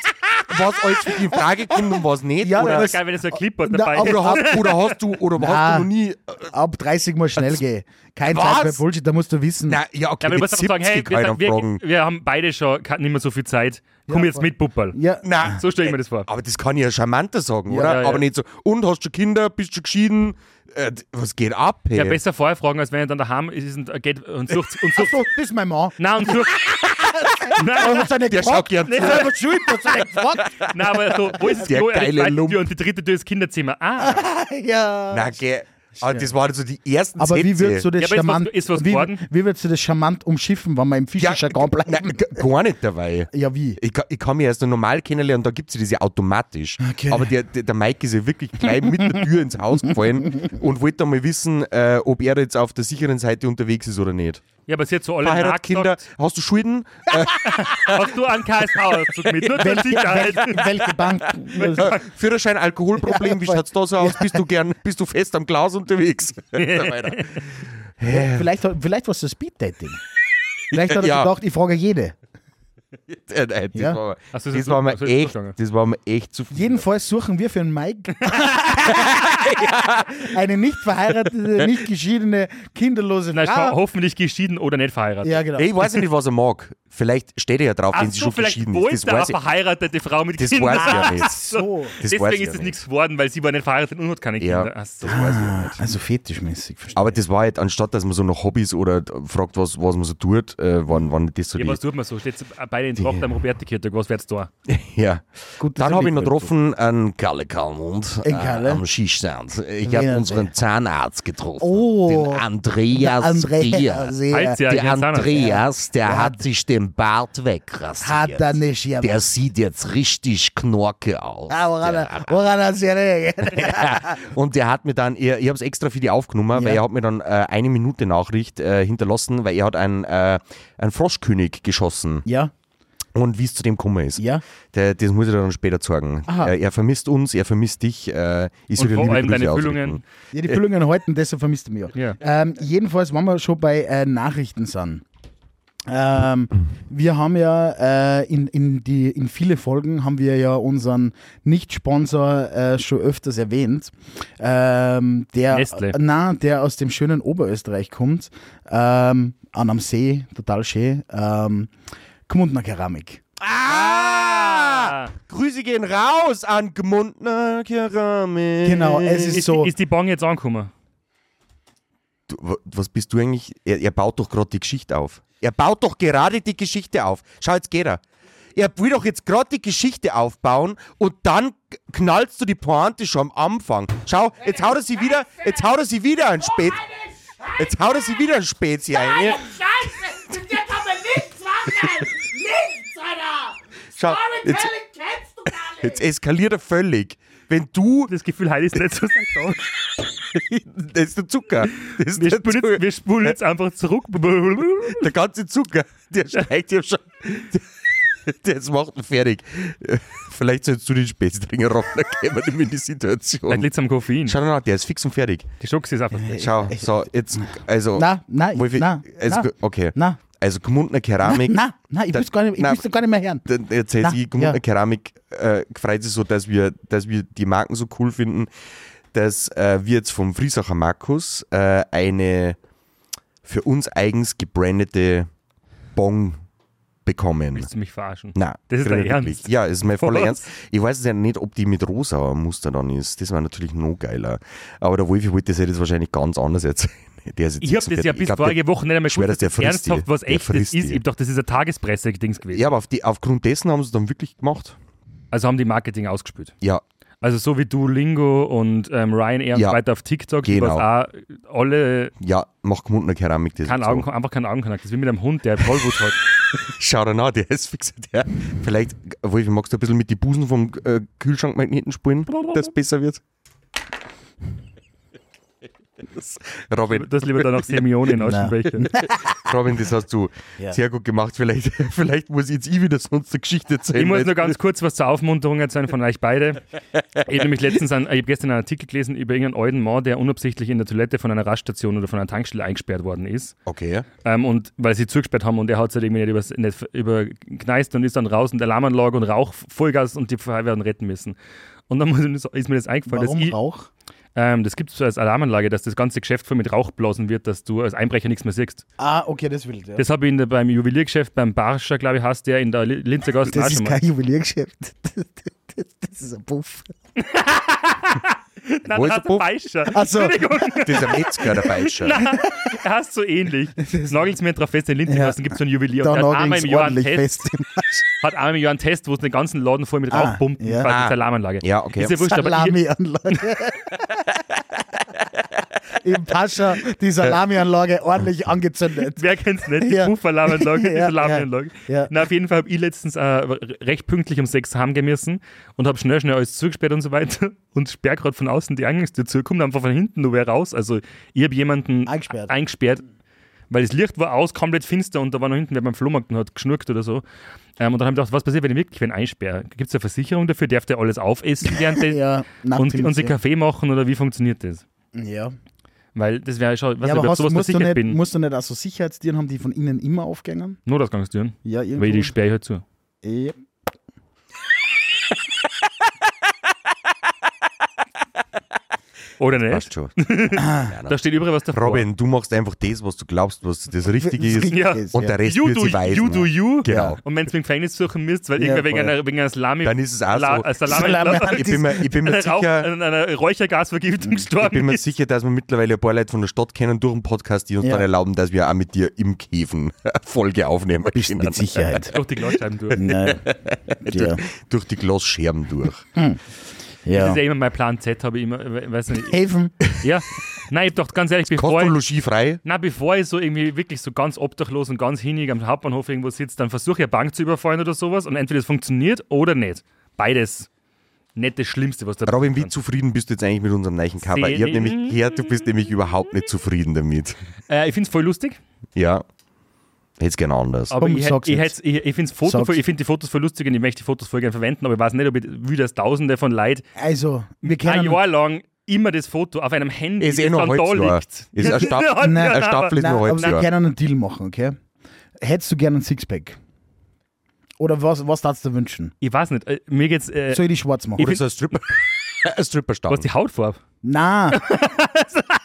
was alles für dich in Frage kommt und was nicht? Ja, oder, das- geil, wenn er so ein Clipboard Na, dabei aber ist. oder, hast, oder hast du, oder hast Na. du noch nie, äh, Ab 30 Mal schnell gehen. Kein Was? Zeit für Bullshit, da musst du wissen. na, ja, okay, Ja, aber du musst einfach sagen, hey, 70 wir, wir, wir haben beide schon nicht mehr so viel Zeit. Komm Ja, jetzt mit, Pupperl. Ja, Na, So stelle ich mir das vor. aber das kann ich ja charmanter sagen, Ja, oder? ja, ja. Aber nicht so, und hast du Kinder, bist du geschieden, äh, was geht ab? Hey? Ja, besser vorher fragen, als wenn er dann daheim ist und, geht und sucht. Und sucht so, das ist mein Mann. nein, und sucht. [LAUGHS] Nein, seine Der schaut gern Nicht zu. selber schuld, er hat seine gefragt. nein, aber so, wo ist das Der Klo? Ja, die geile zweite Lump. Tür und die dritte Tür ist Kinderzimmer. Ah, [LAUGHS] Ja. Na, geh. Aber das waren so die ersten Aber wie Sätze. würdest du das Ja, aber ist was- charmant, ist was wie, wie würdest du das charmant umschiffen, wenn wir im ja, Fischerjargon nein, g- gar nicht dabei. Ja, wie? Ich, kann- ich kann mich erst noch normal kennenlernen, da gibt es diese automatisch. Okay. Aber der, der, der Mike ist ja wirklich gleich mit der Tür ins Haus gefallen [LAUGHS] und wollte mal wissen, äh, ob er jetzt auf der sicheren Seite unterwegs ist oder nicht. Ja, aber sie hat so alle Verheiratet, Kinder, hast du Schulden? hast du einen KSV-Auszug mit, nur Welche, welche, welche Bank? Äh, Führerschein, Alkoholproblem, wie Ja, schaut's da so aus? Bist du gern, bist du fest am Glas unterwegs? [LAUGHS] Vielleicht, vielleicht war es so Speed-Dating. Vielleicht hat er Ja. gedacht, ich frage jede. [LAUGHS] Nein, das Ja. war, so, das so- war mir so echt, verstanden. das war mir echt zu viel. Jedenfalls suchen wir für einen Mike [LAUGHS] [LAUGHS] eine nicht verheiratete, nicht geschiedene, kinderlose Nein, Frau. hoffentlich geschieden oder nicht verheiratet. Ja, genau. Ich weiß ja nicht, was er mag. Vielleicht steht er ja drauf, Ach wenn sie so, schon geschieden ist. Das er eine weiß ich, verheiratete Frau mit das Kindern. weiß ich ja nicht. So. Das weiß Deswegen ich ist ja es nicht. nichts geworden, weil sie war nicht verheiratet und hat keine Ja. Kinder. Ach so. Also fetischmäßig, verstehe. Aber das war halt, anstatt dass man so nach Hobbys oder fragt, was, was man so tut, äh, waren, waren das so Ja, die. was tut man so? Steht beide in Tracht am Roberti-Kirtag, was wird's da? [LAUGHS] Ja. Gut, Dann er habe ich noch getroffen einen Kalle Kalmund Ein äh, am Skistand. Ich habe unseren? Zahnarzt getroffen. Oh. den Andreas Andrea, Gier. sehr- Halt's ja, Der. Andreas, der Der hat sich den Bart wegrasiert. Hat er nicht, ja. Der sieht jetzt richtig knorke aus. Ah, woran, Der- er- woran hat ja [LAUGHS] Und der hat mir dann, ich, ich habe es extra für die aufgenommen, weil Ja. er hat mir dann äh, eine Minute Nachricht äh, hinterlassen, weil er hat einen, äh, einen Froschkönig geschossen. Ja, Und wie es zu dem gekommen ist. ja. Der, das muss ich dir dann später sagen. Aha. Äh, er vermisst uns, er vermisst dich. Äh, ich Und vor allem deine. Füllungen. Ja, die Füllungen halten, deshalb vermisst er mich auch. Ja. Ähm, jedenfalls, wenn wir schon bei äh, Nachrichten sind. Ähm, wir haben ja äh, in, in, die, in viele Folgen haben wir ja unseren Nicht-Sponsor äh, schon öfters erwähnt. Ähm, der, Nestle. Na, der aus dem schönen Oberösterreich kommt. Ähm, an am See, total schön. Gmundner Keramik. Ah! Grüße gehen raus an Gmundner Keramik. Genau, es ist Ist, so. ist die Bong jetzt angekommen? Du, wa- was bist du eigentlich? Er, er baut doch gerade die Geschichte auf. Er baut doch gerade die Geschichte auf. Schau, jetzt geht er. Er will doch jetzt gerade die Geschichte aufbauen und dann knallst du die Pointe schon am Anfang. Schau, jetzt haut er sie wieder, jetzt haut er sie wieder ein Spät, jetzt haut er sie wieder ein Spezi ein. Scheiße! Mit dir kann man nichts machen! Schau, jetzt, Storytelling kennst du gar nicht! jetzt eskaliert er völlig. Wenn du, Das Gefühl, heute ist nicht so seit [LAUGHS] das ist der Zucker. Das ist wir, der, spulen Zucker. jetzt, wir spulen jetzt einfach zurück. [LAUGHS] der ganze Zucker, der [LAUGHS] steigt ja schon. Das macht ihn fertig. Vielleicht sollst du den Spätztringer rocken, dann gehen wir nicht mehr in die Vielleicht Situation. liegt es am Koffein. Schau mal, der ist fix und fertig. Die Schox ist einfach. Schau, so, jetzt, also. Na, nein, na, also, na, okay. na. Also, Gmundner Keramik. Na, na, ich will's gar nicht, ich doch gar nicht mehr hören. Dann erzählt Na, sie, Gmundner ja. Keramik äh, freut sich so, dass wir, dass wir die Marken so cool finden, dass äh, wir jetzt vom Friesacher Markus äh, eine für uns eigens gebrandete Bong bekommen. Willst du mich verarschen? Nein, Das ist dein. Ernst? Ja, ist mein voller? Ernst. Ich weiß ja nicht, ob die mit rosa Muster dann ist. Das war natürlich noch geiler. Aber der Wolfi wollte das jetzt wahrscheinlich ganz anders erzählen. Der ist Ich habe das ja bis glaub, vorige Woche nicht einmal schwer, dass der die. ernsthaft was Der echtes ist. die. Ich dachte, das ist ein Tagespresse-Dings gewesen. Ja, aber auf die, aufgrund dessen haben sie es dann wirklich gemacht. Also haben die Marketing ausgespielt. Ja, Also so wie Duolingo und ähm, Ryanair und Ja. weiter auf TikTok, Genau. was auch alle ja, macht Gmundner Keramik das. kein so. Augen, einfach keinen Augenkontakt. Das ist wie mit einem Hund, der Tollwut hat. [LAUGHS] Schau dir an, der ist fix. Der, vielleicht, Wolfi, magst du ein bisschen mit den Busen vom äh, Kühlschrankmagneten spielen, dass es besser wird? Das, Robin, Das lieber dann noch Simeone in [LAUGHS] Aschenbecher. [LAUGHS] Robin, das hast du Ja. sehr gut gemacht. Vielleicht, [LAUGHS] vielleicht muss ich jetzt ich wieder sonst eine Geschichte erzählen. Ich muss nur ganz kurz was zur Aufmunterung erzählen von euch beide. Ich habe nämlich letztens einen, ich hab gestern einen Artikel gelesen über irgendeinen alten Mann, der unabsichtlich in der Toilette von einer Raststation oder von einer Tankstelle eingesperrt worden ist. Okay. Ähm, und weil sie zugesperrt haben und er hat sich irgendwie nicht, übers, nicht überkneist und ist dann raus und Alarmanlage und Rauch, Vollgas und die Feuerwehr haben retten müssen. Und dann ist mir das eingefallen, Warum dass ich, Rauch? Ähm, das gibt es so als Alarmanlage, dass das ganze Geschäft voll mit Rauch blasen wird, dass du als Einbrecher nichts mehr siehst. Ah, okay, das will ich. Ja. Das habe ich in der, beim Juweliergeschäft, beim Barscher, glaube ich, heißt der in der Li- Linzergasse Das auch ist schon mal. kein Juweliergeschäft. [LAUGHS] Das, das, das ist ein Puff. [LAUGHS] Nein, Wo das ist der Puff? Baischer. Ach so. Entschuldigung. [LAUGHS] Das ist ein Metzger dabei schon. Er heißt so ähnlich. Das nagelt mir drauf fest, in Linzergassen gibt es so ein Juwelier. Da und der hat einmal im Jahr einen ordentlich Test, fest. hat einmal im Jahr einen Test, wo es den ganzen Laden voll mit Ah, Rauch pumpen, ja. quasi Ah. die Alarmanlage. Ja, okay. Ist ja wurscht, Salami-Anlage. Im Pascha die Salamianlage ordentlich angezündet. Wer kennt's nicht? Die Ja. Buffalamanlage, die [LAUGHS] Ja, Salamianlage. ja. Na, auf jeden Fall habe ich letztens äh, recht pünktlich um sechs heimgemessen und habe schnell, schnell alles zugesperrt und so weiter [LAUGHS] und sperr gerade von außen die Eingangstür zu, kommt einfach von hinten nur wer raus. Also ich habe jemanden Eingesperrt. eingesperrt, weil das Licht war aus, komplett finster und da war noch hinten wer beim Flohmarkt und hat geschnurkt oder so. Ähm, und dann habe ich gedacht, was passiert, wenn ich wirklich wen einsperre? Gibt es eine Versicherung dafür? Darf der alles aufessen während [LAUGHS] Ja, und, und sich ja. Kaffee machen oder wie funktioniert das? Ja. Weil das wäre schon, was ja, ich, aber hast, sowas musst, du nicht, bin. musst du nicht auch so Sicherheitstieren haben, die von innen immer aufgängen? Notausgangstüren. Ja, irgendwo. Weil die sperre ich halt zu. Ja. Oder nicht? Passt schon. [LAUGHS] Da steht überall was davor. Robin, du machst einfach das, was du glaubst, was das Richtige [LAUGHS] ist. Ja. ist, Und ja. der Rest You wird do, sie weisen. you do you. Genau. Und wenn ihr im Gefängnis suchen müsst, weil Ja, irgendwer wegen einer, wegen einer Salami, Dann ist es auch La, so. äh, Salami, Salami- La, Ich bin mir, ich bin mir [LAUGHS] sicher, an einer Räuchergasvergiftung ich bin gestorben mir ist. sicher, dass wir mittlerweile ein paar Leute von der Stadt kennen durch den Podcast, die uns Ja. dann erlauben, dass wir auch mit dir im Käfen Folge aufnehmen Bist können. mit Sicherheit. Durch die Glasscheiben durch. Nein. Ja. Durch die Glasscherben durch. Das ja. ist ja immer mein Plan Z, habe ich immer, we- weiß nicht. Helfen. Ja. Nein, ich doch ganz ehrlich, bevor ich, frei. na, bevor ich so irgendwie wirklich so ganz obdachlos und ganz hinig am Hauptbahnhof irgendwo sitze, dann versuche ich eine Bank zu überfallen oder sowas und entweder es funktioniert oder nicht. Beides. Nicht das Schlimmste, was da Robin, wie zufrieden bist du jetzt eigentlich mit unserem neuen Cover? Ich habe nämlich gehört, du bist nämlich überhaupt nicht zufrieden damit. Äh, ich finde es voll lustig. Ja. Hätte es gerne anders. Aber Komm, ich, ich, ich, ich finde find die Fotos voll lustig und ich möchte die Fotos voll gerne verwenden, aber ich weiß nicht, ob ich wieder das Tausende von Leuten Also, wir ein Jahr lang immer das Foto auf einem Handy, Ist eh ein da liegt. Ist [LAUGHS] ein Staffel- Ja, Nein, eine Staffel ist Nein, noch ein aber halbes wir können einen Deal machen, okay? Hättest du gerne einen Sixpack? Oder was, was darfst du wünschen? Ich weiß nicht, äh, mir geht's. Äh, Soll ich die schwarz machen? Ich Oder so ein Stripper. [LAUGHS] ein was Stripperstand. die Hautfarbe? Nein, [LAUGHS]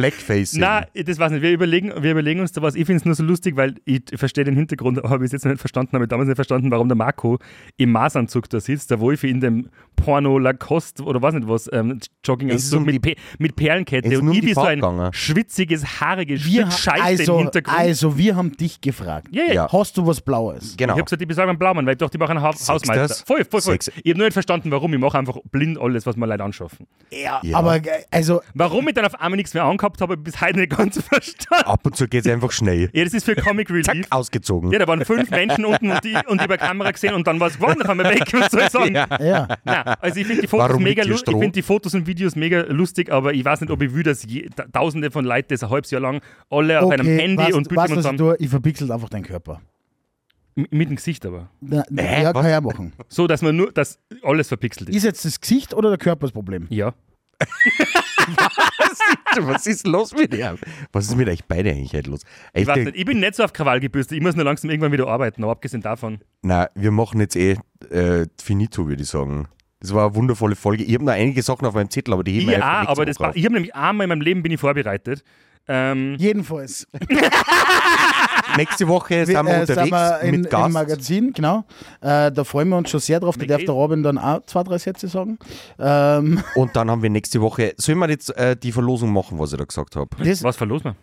Blackface. Nein, das weiß nicht. Wir überlegen, wir überlegen uns da was. Ich finde es nur so lustig, weil ich verstehe den Hintergrund, [LAUGHS] habe ich jetzt noch nicht verstanden, habe ich damals nicht verstanden, warum der Marco im Maßanzug da sitzt, der Wolfi in dem Porno Lacoste oder was nicht was, ähm, Es ist Jogginganzug um mit, die- Pe mit Perlenkette es ist und nur um ich so ein gegangen. schwitziges, haariges wir, Stück Scheiße also, im Hintergrund. also, wir haben dich gefragt. ja, ja. Ja. Hast du was Blaues? Genau. Ich habe gesagt, ich besorge einen Blaumann, weil ich dachte, ich mache einen ha Hausmeister. das? Voll, voll, voll. Sex- Ich habe nur nicht verstanden, warum. Ich mache einfach blind alles, was mir Leute anschaffen. Ja, Ja. aber äh, also, Warum ich dann auf einmal nichts mehr angehabt habe, habe ich bis heute nicht ganz [LAUGHS] verstanden. Ab und zu geht es einfach schnell. Ja, das ist für Comic Zack, Relief. ausgezogen. Ja, da waren fünf Menschen [LAUGHS] unten und die, und die über Kamera gesehen und dann war es dann haben wir weg. Was soll ich sagen? ja. Nein, also ich finde die Fotos Warum mega ich finde die Fotos und Videos mega lustig, aber ich weiß nicht, ob ich will, dass je, ta- tausende von Leuten das ein halbes Jahr lang alle auf einem Handy weißt, und Bildschirm was ich zusammen. tue? Ich verpixel einfach deinen Körper. Mit dem Gesicht aber. Na, na, ja, kann ich auch machen. So, dass man nur, dass alles verpixelt ist. Ist jetzt das Gesicht oder der Körper das Problem? Ja. [LAUGHS] Was ist los mit dir? Was ist mit euch beide eigentlich heute los? Ich weiß nicht, ich bin nicht so auf Krawall gebürstet. Ich muss nur langsam irgendwann wieder arbeiten, aber abgesehen davon. Na, wir machen jetzt eh äh, finito, würde ich sagen. Das war eine wundervolle Folge. Ich habe noch einige Sachen auf meinem Zettel, aber die heben wir Ja, aber das war, ich habe nämlich einmal in meinem Leben bin ich vorbereitet. Ähm, Jedenfalls. Nächste Woche sind wir äh, unterwegs sind wir in, mit im Gast. Magazin, genau. Äh, da freuen wir uns schon sehr drauf. Da darf der. Robin dann auch zwei, drei Sätze sagen. Ähm, Und dann haben wir nächste Woche. Sollen wir jetzt äh, die Verlosung machen, was ich da gesagt habe? was verlos man?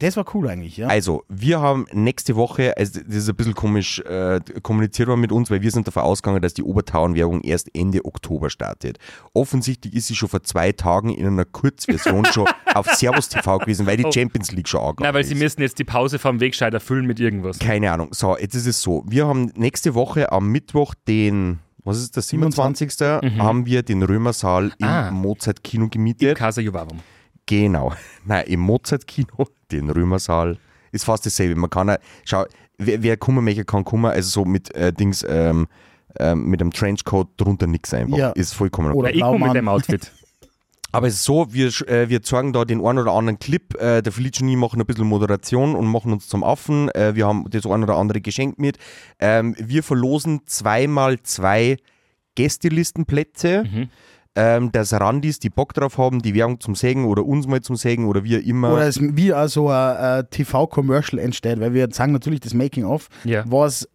Das war cool eigentlich, ja. Also, wir haben nächste Woche, also das ist ein bisschen komisch äh, kommuniziert worden mit uns, weil wir sind davon ausgegangen, dass die Obertauern-Werbung erst Ende Oktober startet. Offensichtlich ist sie schon vor zwei Tagen in einer Kurzversion schon [LAUGHS] auf Servus TV gewesen, weil die Oh. Champions League schon angegangen Nein, weil sie müssen jetzt die Pause vom Wegscheid erfüllen mit irgendwas. Keine Ahnung. So, jetzt ist es so. Wir haben nächste Woche am Mittwoch den, was ist das, 27. haben wir den Römersaal im Ah. Mozart-Kino gemietet. Casa Juvarum. Genau. [LAUGHS] Nein, im Mozart-Kino, den Römersaal, ist fast dasselbe. Man kann, auch- schau, wer, wer kommen möchte, kann kommen, also so mit äh, Dings, ähm, ähm, mit einem Trenchcoat drunter nix einfach. Ja. Ist vollkommen Oder okay. Ja, ich komme mit dem Outfit. [LAUGHS] Aber es ist so, wir, äh, wir zeigen da den einen oder anderen Clip. Äh, der Felice und ich machen ein bisschen Moderation und machen uns zum Affen. Äh, wir haben das ein oder andere Geschenk mit. Ähm, wir verlosen zweimal zwei Gästelistenplätze. Mhm. Ähm, dass Randis, die Bock drauf haben, die Werbung zum Sägen oder uns mal zum Sägen oder wie immer. Oder es wie also ein äh, TV-Commercial entsteht, weil wir sagen natürlich das Making-of, Ja. was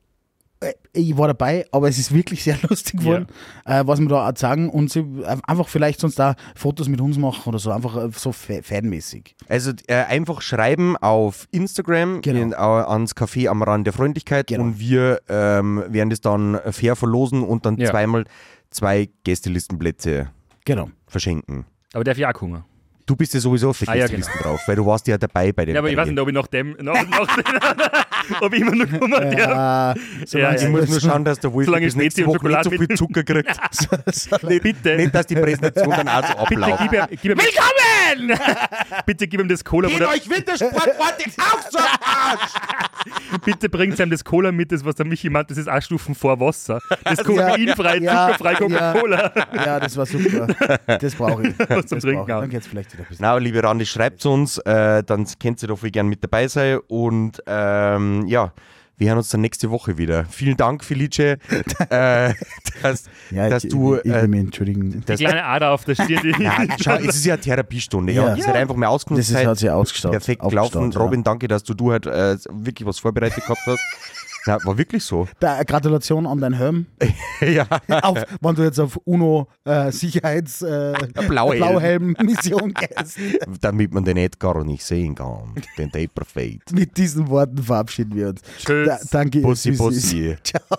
äh, ich war dabei, aber es ist wirklich sehr [LAUGHS] lustig geworden, äh, was wir da auch sagen und sie äh, einfach vielleicht sonst da Fotos mit uns machen oder so, einfach äh, so fa- fanmäßig. Also äh, einfach schreiben auf Instagram Genau. in, äh, ans Café am Rand der Freundlichkeit Genau. und wir ähm, werden das dann fair verlosen und dann Ja. zweimal zwei Gästelistenplätze Genau. verschenken. Aber darf ich auch kommen? Du bist ja sowieso auf der Ah, ja, Gästeliste drauf, weil du warst ja dabei bei dem. Ja, aber ich weiß nicht, ob ich nach dem, nach, nach [LAUGHS] ob ich immer noch kommen darf. Ja, Ja, Ich ja. muss nur schauen, dass der Wolf Solange bis nächste Woche nicht so viel Zucker kriegt. [LAUGHS] Bitte. nicht, dass die Präsentation dann auch so Bitte abläuft. gib ihm, gib ihm Willkommen! [LAUGHS] Bitte gib ihm das Cola, wo der, Wintersportparty auf zum Arsch! bitte bringt ihm das Cola mit, das was der Michi meint, das ist auch Stufen vor Wasser. Das Ja, koffeinfrei, ja, zuckerfrei ja. Coca-Cola. ja, das war super. Das brauche ich. Was zum Das Trinken ich. auch. Dann geht's vielleicht [LAUGHS] wieder ein bisschen. Na, liebe Randi, schreibt uns, äh, dann könnt ihr doch voll gern mit dabei sein und ähm, ja, wir hören uns dann nächste Woche wieder. Vielen Dank, Felice, [LAUGHS] äh, dass, Ja, dass ich, du. Ich, ich will Äh, mich entschuldigen. Die kleine Ader auf der Stirn. Die [LAUGHS] ja, schau, es ist ja eine Therapiestunde. Ja. Ja. Das ist halt einfach mal ausgenutzt. Das ist, hat sich ausgestaut. Perfekt gelaufen. ja. Robin, danke, dass du, du halt äh, wirklich was vorbereitet gehabt hast. Ja, war wirklich so. Da, Gratulation an deinen Helm. [LAUGHS] ja. auf, wenn du jetzt auf UNO äh, Sicherheits äh, Blauhelm. [LAUGHS] Gehst. Damit man den Edgar nicht sehen kann. Den Taper Fade. Mit diesen Worten verabschieden wir uns. Tschüss. Da, danke. Bussi. Bussi. [LAUGHS] Ciao.